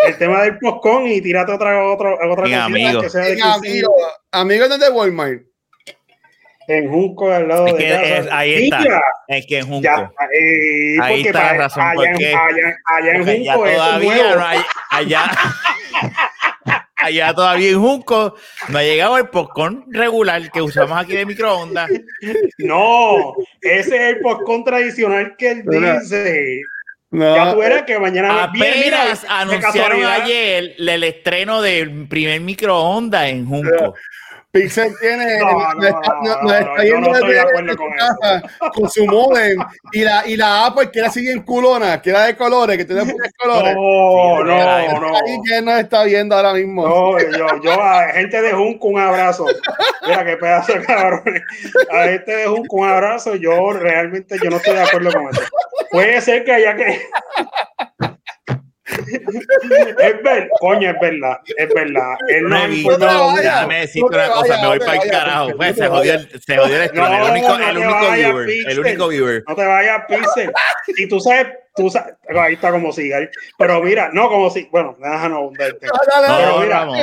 el tema del postcon y tírate otra, otra, otra Mi cosita amigo. que sea de Venga, 15 amigo, amigo de Walmart. En Junco al lado Es de que casa. es- ahí está. Es que en Junco. ya, eh, Ahí está la razón, allá, en- porque- allá, allá en Porque allá Junco es todavía nuevo. no hay, allá, allá todavía en Junco no ha llegado el popcorn regular que usamos aquí de microondas. No, ese es el postcon tradicional que él Mira. dice. No, Ya tú verás que mañana mira, Apenas anunciaron ayer el estreno del primer microondas en Junco. Pixel tiene. No, no, nos está- no, está yendo de casa Con su modem. Y la, y la Apple que era así en culona, que era de colores, que tiene muchos colores. No, Sí, no, no. Ahí que nos está viendo ahora mismo. No, yo, yo a gente de Junco un abrazo. Mira qué pedazo de cabrones. A gente de Junco un abrazo. Yo realmente yo no estoy de acuerdo con eso. Puede ser que haya que. Es verdad, coño, es verdad, es verdad. Él no No mucho. déjame decirte No te una cosa, me voy no para el carajo. Pues, no se jodió el, se jodió el No, el único, no el único viewer, el único viewer. No te vayas, Pixel. Si tú sabes, tú sabes, ahí está como sigue. ahí. Pero mira, no como si, bueno, déjanos hundir el tema. Dale, dale, Pero No, mira, no,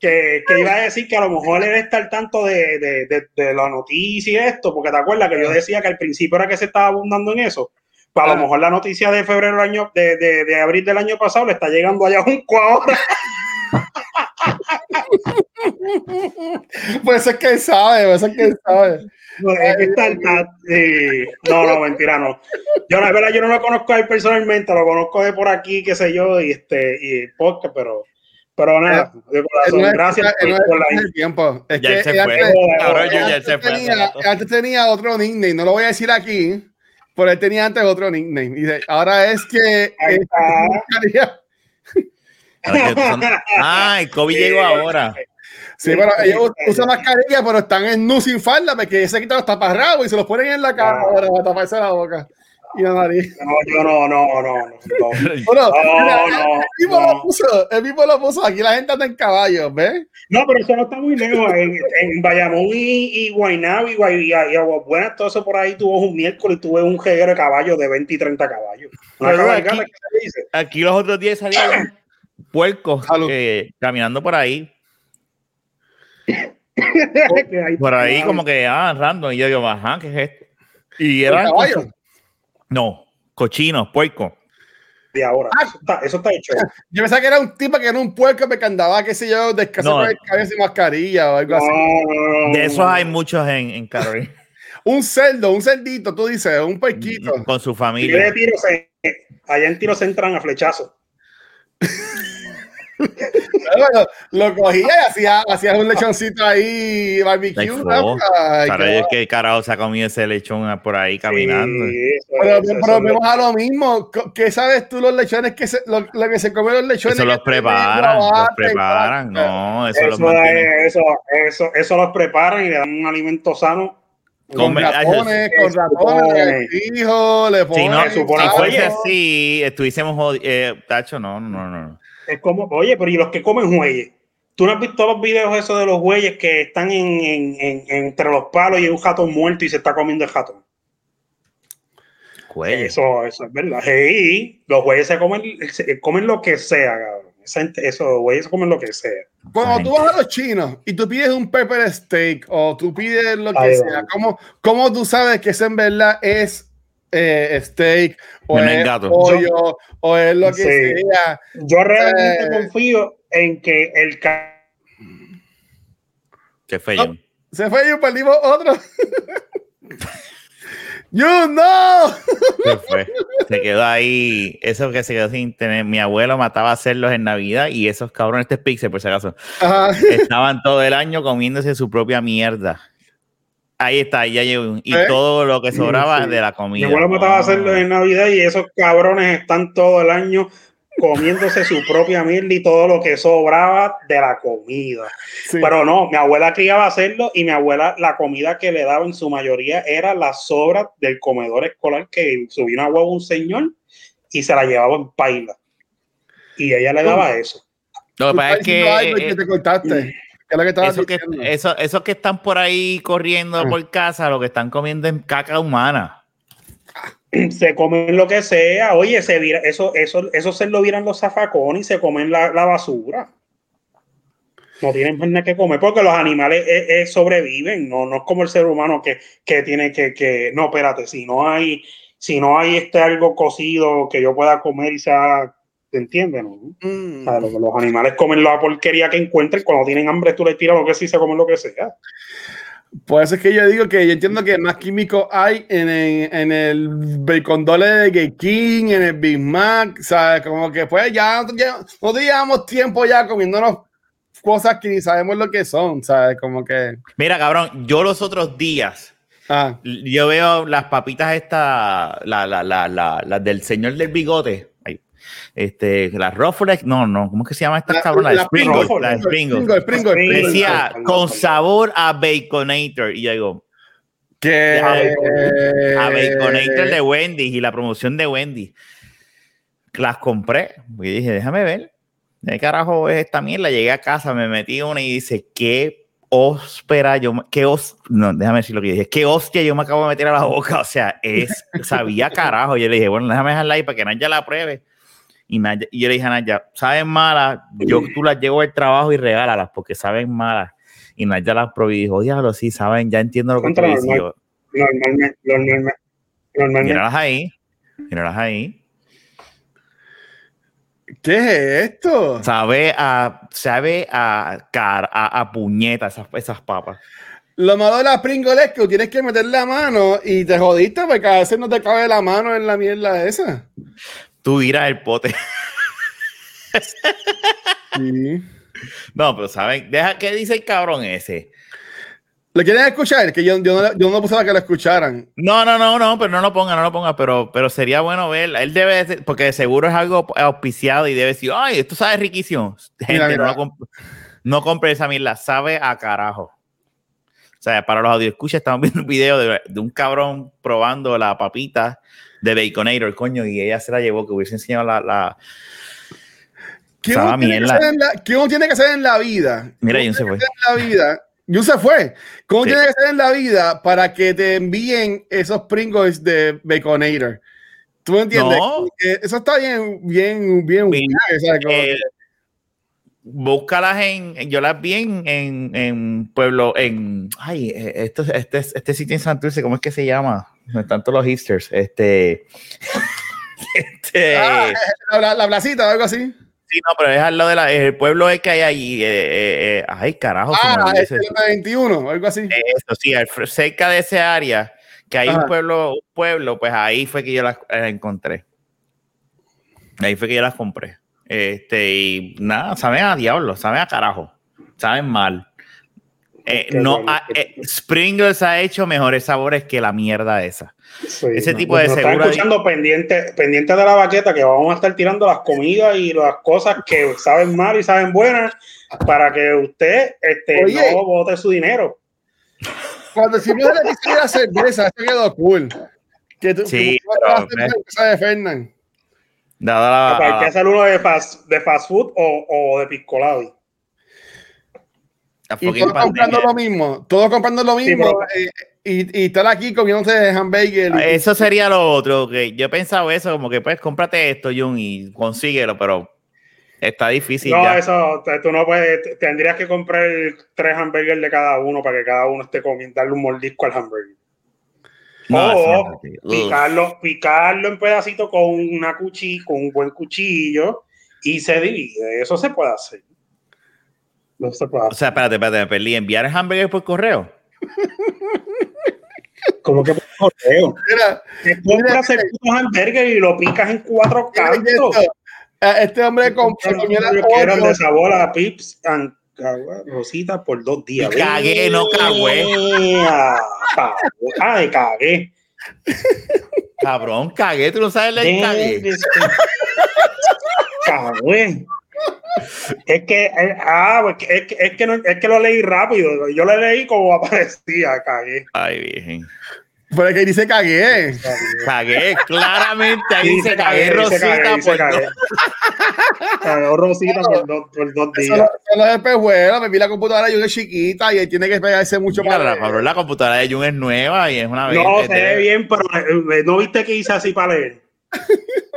que, que iba a decir que a lo mejor él está al tanto de, de, de, de la noticia y esto, porque te acuerdas que yo decía que al principio era que se estaba abundando en eso. Pues a lo mejor la noticia de febrero del año, de, de, de abril del año pasado le está llegando allá un ahora. Por eso es que él sabe, por eso es que él sabe. No, es que está- está- sí. no, no, mentira, no. Yo la verdad, yo no lo conozco a él personalmente, lo conozco de por aquí, qué sé yo, y este, y podcast, pero, pero nada, de corazón, no es- gracias él no es- por la el tiempo. Es Ya él que se fue. antes- yo ya él se fue. tenía- rato. Antes tenía otro nickname, no lo voy a decir aquí, pero él tenía antes otro nickname. Y dice, ahora es que Ahí está. Ah, el COVID llegó ahora. Sí, pero ellos usan mascarilla, pero están en nu sin falda porque se quitan los taparrabos y se los ponen en la cara Ah. ahora para taparse la boca y la nariz. No, yo no, no, no, no. no. Bueno, No, mira, no, el mismo no. lo puso, el mismo lo puso. Aquí la gente anda en caballos, ¿ves? No, pero eso no está muy lejos. En, en Bayamón y, y Guaynabo y, y, y Aguabuena, todo eso por ahí tuvo un miércoles y tuve un jeguero de caballos de 20 y 30 caballos. Una Pero cabalgata aquí- los otros días salían puercos eh, caminando por ahí. Por ahí como que, ah, random. Y yo digo, ajá, ¿qué es esto? Y ¿Con eran caballos? No, cochinos, puercos. de ahora. Ah. Eso está, eso está hecho. Yo pensaba que era un tipo que era un puerco que andaba, qué sé yo, No. con el cabeza y mascarilla o algo No, así. no, De esos hay muchos en, en Carolina. Un cerdo, un cerdito, tú dices, un puerquito. Con su Y de familia. tiro se- allá en tiro se entran a flechazo. Bueno, lo cogía y hacía, hacía un lechoncito ahí, barbecue. ¿no? Ay, ellos que carajo se ha comido ese lechón por ahí caminando. Sí, Pero, vamos a lo mismo. ¿Qué sabes tú los lechones que se, lo, lo que se comen los lechones? Eso los preparan, los preparan. No, eso, los Eso, mantienen. es- eso, eso, eso los preparan y le dan un alimento sano. Con Come- ratones, con ratones, le hijo, le Si ponen. no, se supone si fuese así, estuviésemos jodidos. Eh, tacho, no, no, no, no. Es como, oye, pero ¿y los que comen jueyes? ¿Tú no has visto los videos esos de los jueyes que están en, en- en- entre los palos y hay un ratón muerto y se está comiendo el? Cuello. Eso, eso es verdad. Sí, los jueyes se comen, se comen lo que sea, cabrón. Esa gente- Eso, los jueyes se comen lo que sea. Cuando tú vas a los chinos y tú pides un pepper steak o tú pides lo que Ahí sea, ¿cómo, ¿cómo tú sabes que eso en verdad es eh, steak o es gato. pollo o es lo que Sí. sea? Yo realmente Eh. confío en que el ca- Qué feo. Se fue y perdimos otro. ¡You no! Se fue. Se quedó ahí. Eso que se quedó sin tener. Mi abuelo mataba a hacerlos en Navidad y esos cabrones, este es Pixel, por si acaso, Ajá. estaban todo el año comiéndose su propia mierda. Ahí está, ya llegó. Y ¿Eh? todo lo que sobraba Sí. de la mi comida. abuelo mataba a No. hacerlo en Navidad y esos cabrones están todo el año comiéndose su propia mierda y todo lo que sobraba de la comida. Sí. Pero no, mi abuela criaba a hacerlo y mi abuela la comida que le daba en su mayoría era la sobra del comedor escolar que subía una huevo un señor y se la llevaba en paila. Y ella le daba eso. Lo que Tú pasa es que. que te cortaste. ¿Qué es lo que estabas Eso que, diciendo? eso, esos que están por ahí corriendo Ah. por casa, lo que están comiendo es caca humana. Se comen lo que sea. Oye, se vira, eso, eso, eso se lo viran los zafacones y se comen la, la basura. No tienen más nada que comer porque los animales eh, eh, sobreviven. No, no es como el ser humano que, que tiene que, que. No, espérate, si no hay, si no hay este algo cocido que yo pueda comer y sea. ¿Te entiendes? No? Mm. O sea, los animales comen la porquería que encuentren. Cuando tienen hambre, tú les tiras lo que sí se comen lo que sea. Por eso es que yo digo que yo entiendo que más químicos hay en el, en el bacon dole de Gay King, en el Big Mac, ¿sabes? Como que pues ya, ya no llevamos tiempo ya comiéndonos cosas que ni sabemos lo que son, ¿sabes? Como que... Mira, cabrón, yo los otros días, Ah, yo veo las papitas estas, la, la, la, la, las del señor del bigote. Este, las Ruffles, no, no, ¿cómo es que se llama estas La- cabronas? la Ruffles. las Pringles. Pringles, Pringles, Pringles. Decía, con sabor a Baconator. Y yo digo, que... a Baconator de Wendy y la promoción de Wendy. Las compré. Y dije, déjame ver. ¿De carajo es esta mierda? Llegué a casa, me metí una y dice, qué óspera, yo, qué os, no, déjame decir lo que dije, qué hostia yo me acabo de meter a la boca, o sea, es, sabía carajo, yo le dije, bueno, déjame dejarla ahí para que Naya la pruebe, y, Naya- y yo le dije a Naya, saben malas, yo tú las llevo al trabajo y regálalas, porque saben malas, y Naya las probó y dijo, diablo, sí, saben, ya entiendo lo que tú Contra dices, Normalmente, normalmente, normalmente míralas ahí, míralas ahí, ¿Qué es esto? sabe a, sabe a, car, a, a puñeta esas, esas papas. Lo malo de las Pringles es que tú tienes que meter la mano y te jodiste porque a veces no te cabe la mano en la mierda esa. Tú irás el pote. Sí. No, pero saben, deja que dice el cabrón ese. ¿Le quieren escuchar? Que yo, yo, no, yo no puse a que lo escucharan. No, no, no, no, pero no lo ponga, no lo ponga, pero, pero sería bueno ver. Él debe, de- porque de seguro es algo auspiciado y debe decir, ay, esto sabe riquísimo. Gente, Mira, mira. No, comp- no compre esa mierda, sabe a carajo. O sea, para los audioscuchas estamos viendo un video de, de un cabrón probando la papita de Baconator, coño, y ella se la llevó, que hubiese enseñado la... la... ¿Qué uno, tiene que mierda. hacer en la, qué uno tiene que hacer en la vida? Mira, ¿Qué Jun se fue. en la vida. Jun se fue. ¿Cómo Sí. tiene que hacer en la vida para que te envíen esos Pringles de Baconator? ¿Tú me entiendes? No. Eso está bien, bien, bien. Como Eh, búscalas en, yo las vi en, en, en Pueblo, en, ay, eh, esto, este, este sitio en Santurce, ¿cómo es que se llama? Están todos los hipsters, este, Este, Ah, la, la placita o algo así. sí, no, pero es al lado del pueblo es que hay allí. eh, eh, eh, ay, carajo. Ah, es el 21 o algo así. Eso sí, al cerca de ese área, que hay Ajá. un pueblo, un pueblo, pues ahí fue que yo las eh, encontré. Ahí fue que yo las compré. Este, y nada, saben a diablo, saben a carajo, saben mal. Eh, no, ha- eh, Springles ha hecho mejores sabores que la mierda esa. Sí, Ese no, tipo de nos están seguro ahí- escuchando pendiente, pendiente de la baqueta que vamos a estar tirando las comidas y las cosas que saben mal y saben buenas para que usted este, Oye. no bote su dinero. Cuando el episodio de la cerveza, eso quedó cool. Que tú, Sí, cerveza de Hay que hacer uno de fast, de fast food o, o de piscolado. Todos comprando lo mismo. Todos comprando lo Sí, mismo. pero- eh, y, y estar aquí comiéndose hamburger. y- Eso sería lo otro, que yo he pensado eso, como que pues cómprate esto, Jun, y consíguelo, pero está difícil no, ya. eso tú no puedes. te- Tendrías que comprar tres hamburgers de cada uno para que cada uno esté comiendo, darle un mordisco al hamburger. No, o picarlo, picarlo en pedacitos con una cuchilla, con un buen cuchillo y se divide. Eso se puede hacer. No se puede O sea, espérate, espérate, me perdí. ¿Enviar el hamburger por correo? Como que por correo. Mira, Te compras el puto hamburger y lo picas en cuatro mira cantos. Eh, Este hombre compró eran de sabor a Pips and Cagua- Rosita por dos días. Y cagué, no cagüé. Ay, cagué. Cabrón, cagué, tú no sabes la cagué. Cagué. Es que, eh, ah, pues es que, es, que no- es que lo leí rápido. Yo lo leí como aparecía, cagué. Ay, virgen. Pero es que dice cagué. Cagué, claramente. Ahí dice cagué, Rosita. cagué, dice cagué. Cagó Rosita por dos, por dos días. eso. Me vi la computadora y una chiquita y ahí tiene que pegarse mucho para la, la computadora de Jun es nueva y es una No, se ve bien, pero eh, ¿no viste que hice así para leer?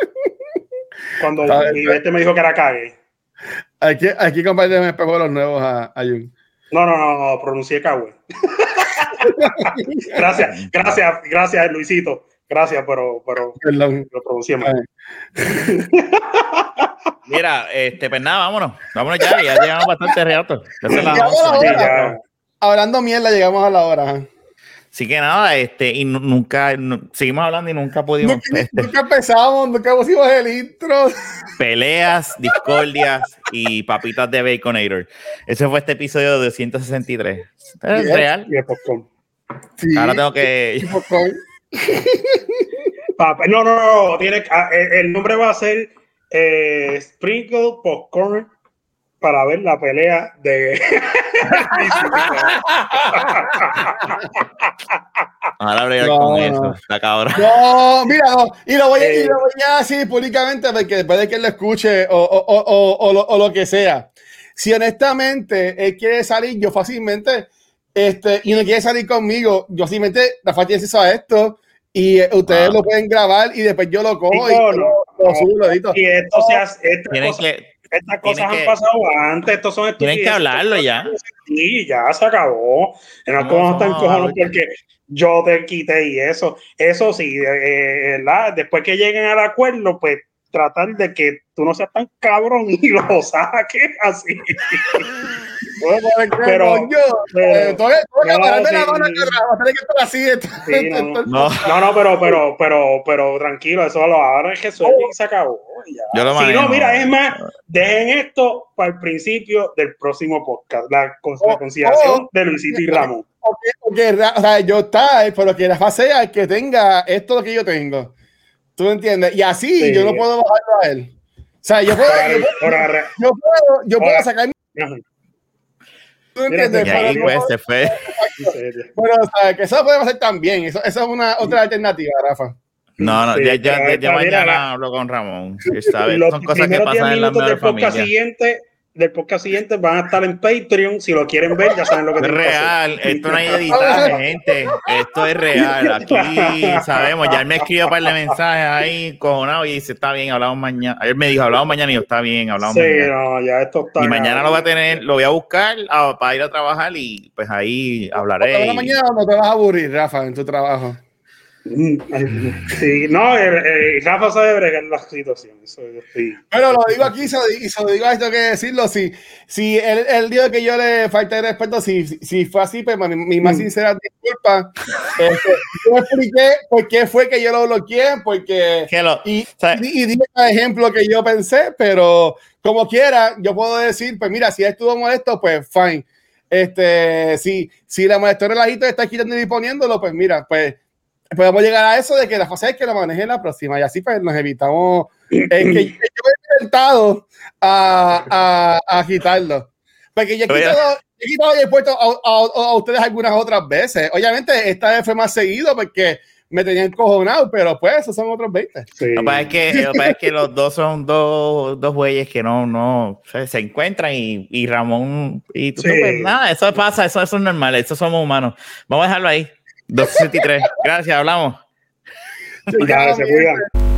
Cuando mi este me dijo que era cague. Hay que, hay que comprarle un espejuelos nuevos a, a Jun. No, no, no, no, pronuncié cagüe. gracias, gracias, gracias, Luisito. Gracias, pero, pero Perdón. lo pronuncié mal. Mira, este, pues nada, vámonos. Vámonos ya, ya llegamos bastante rato. Ya la 11. Sí, hora. ya. Hablando mierda, llegamos a la hora. Así que nada, este, y nu- nunca, nu- seguimos hablando y nunca pudimos, Nunca, este, nunca empezamos, nunca pusimos el intro. peleas, discordias y papitas de Baconator. Ese fue este episodio 263. ¿Es Bien. real? Y el popcorn. Sí, Ahora tengo que... No, no, no, tiene, ah, el, el nombre va a ser eh, Sprinkle Popcorn para ver la pelea de. Ahora bregar No, con no. eso, la cabra. No, mira, no. Y lo voy, a- y Eh. lo voy a decir públicamente porque después de que él lo escuche o, o, o, o, o lo, o lo que sea. Si honestamente él quiere salir, yo fácilmente, este, y no quiere salir conmigo, yo fácilmente, la falta acceso a esto y eh, ustedes Ah. lo pueden grabar y después yo lo cojo y Chico, lo, no, lo subo, lo edito. y esto se hace, cosas, que, estas cosas han que- pasado antes, estos son tienen que hablarlo ya. Sí, ya se acabó. No No, podemos estar no, cojones porque yo te quité y eso. Eso sí, eh, ¿verdad? después que lleguen al acuerdo, pues tratar de que tú no seas tan cabrón y lo saques así. Pero- eh, no, no. pero, pero, pero, pero tranquilo, eso lo ahora es que suelta y se acabó. ya. Yo lo Si no, mira, es más, dejen esto para el principio del próximo podcast, la, la Oh, consideración oh. de Luisito y Ramón. Ok, ok, ra- o sea, yo está, pero que la fase sea el que tenga esto lo que yo tengo. ¿Tú me entiendes? Y así Sí. yo no puedo bajarlo a él. O sea, yo puedo, yo puedo, yo puedo, yo puedo sacar mi. ¿Tú Mira, entiendes? y Pero ahí pues se fue. Pero, o sea, que eso lo podemos hacer también. Eso, eso es una otra alternativa, Rafa. No, no, Sí, ya, ya, ya, esta, mañana mira, la- hablo con Ramón. ¿sabes? Los Son cosas que primeros 10 pasan en podcast familias. siguiente del podcast siguiente van a estar en Patreon. Si lo quieren ver, ya saben lo que Es tienen que hacer. real, esto no hay editaje, gente. Esto es real. Aquí sabemos, ya él me escribió un par de mensajes ahí, cojonado, y dice, está bien, hablamos mañana. Ayer me dijo, hablamos mañana, y yo, está bien, hablamos Sí, mañana. no, ya esto está. Y mañana lo voy a tener, lo voy a buscar para ir a trabajar y pues ahí hablaré. y- mañana no te vas a aburrir, Rafa, en tu trabajo. Mm, Sí, no, eh, eh, Rafa sabe bregar la situación. Eso yo estoy. Pero lo digo aquí di- y se lo digo a esto que decirlo. Si, si el, el día que yo le falté de respeto, si, si fue así, pues mi, mi más sincera disculpa. Este, yo expliqué por qué fue que yo lo bloqueé, porque. Que lo- Y, y, y dije el ejemplo que yo pensé, pero como quiera, yo puedo decir, pues mira, si estuvo molesto, pues fine. Este, si, si la molestó el relajito está quitando y poniéndolo, pues mira, pues podemos llegar a eso de que la fase es que lo maneje la próxima y así pues nos evitamos. Es que yo he intentado a, a, a quitarlo. Porque yo he quitado, he quitado y he puesto a, a- a ustedes algunas otras veces. Obviamente, esta vez fue más seguido porque me tenían cojonado, pero pues esos son otros 20. Sí. Lo que pasa es que, lo que pasa es que los dos son dos, dos güeyes que no, no se, se encuentran y, y Ramón y tú, Sí. pues, nada, eso pasa, eso, eso es normal, eso somos humanos. Vamos a dejarlo ahí. 263. Gracias, hablamos. Ya, se cuidan.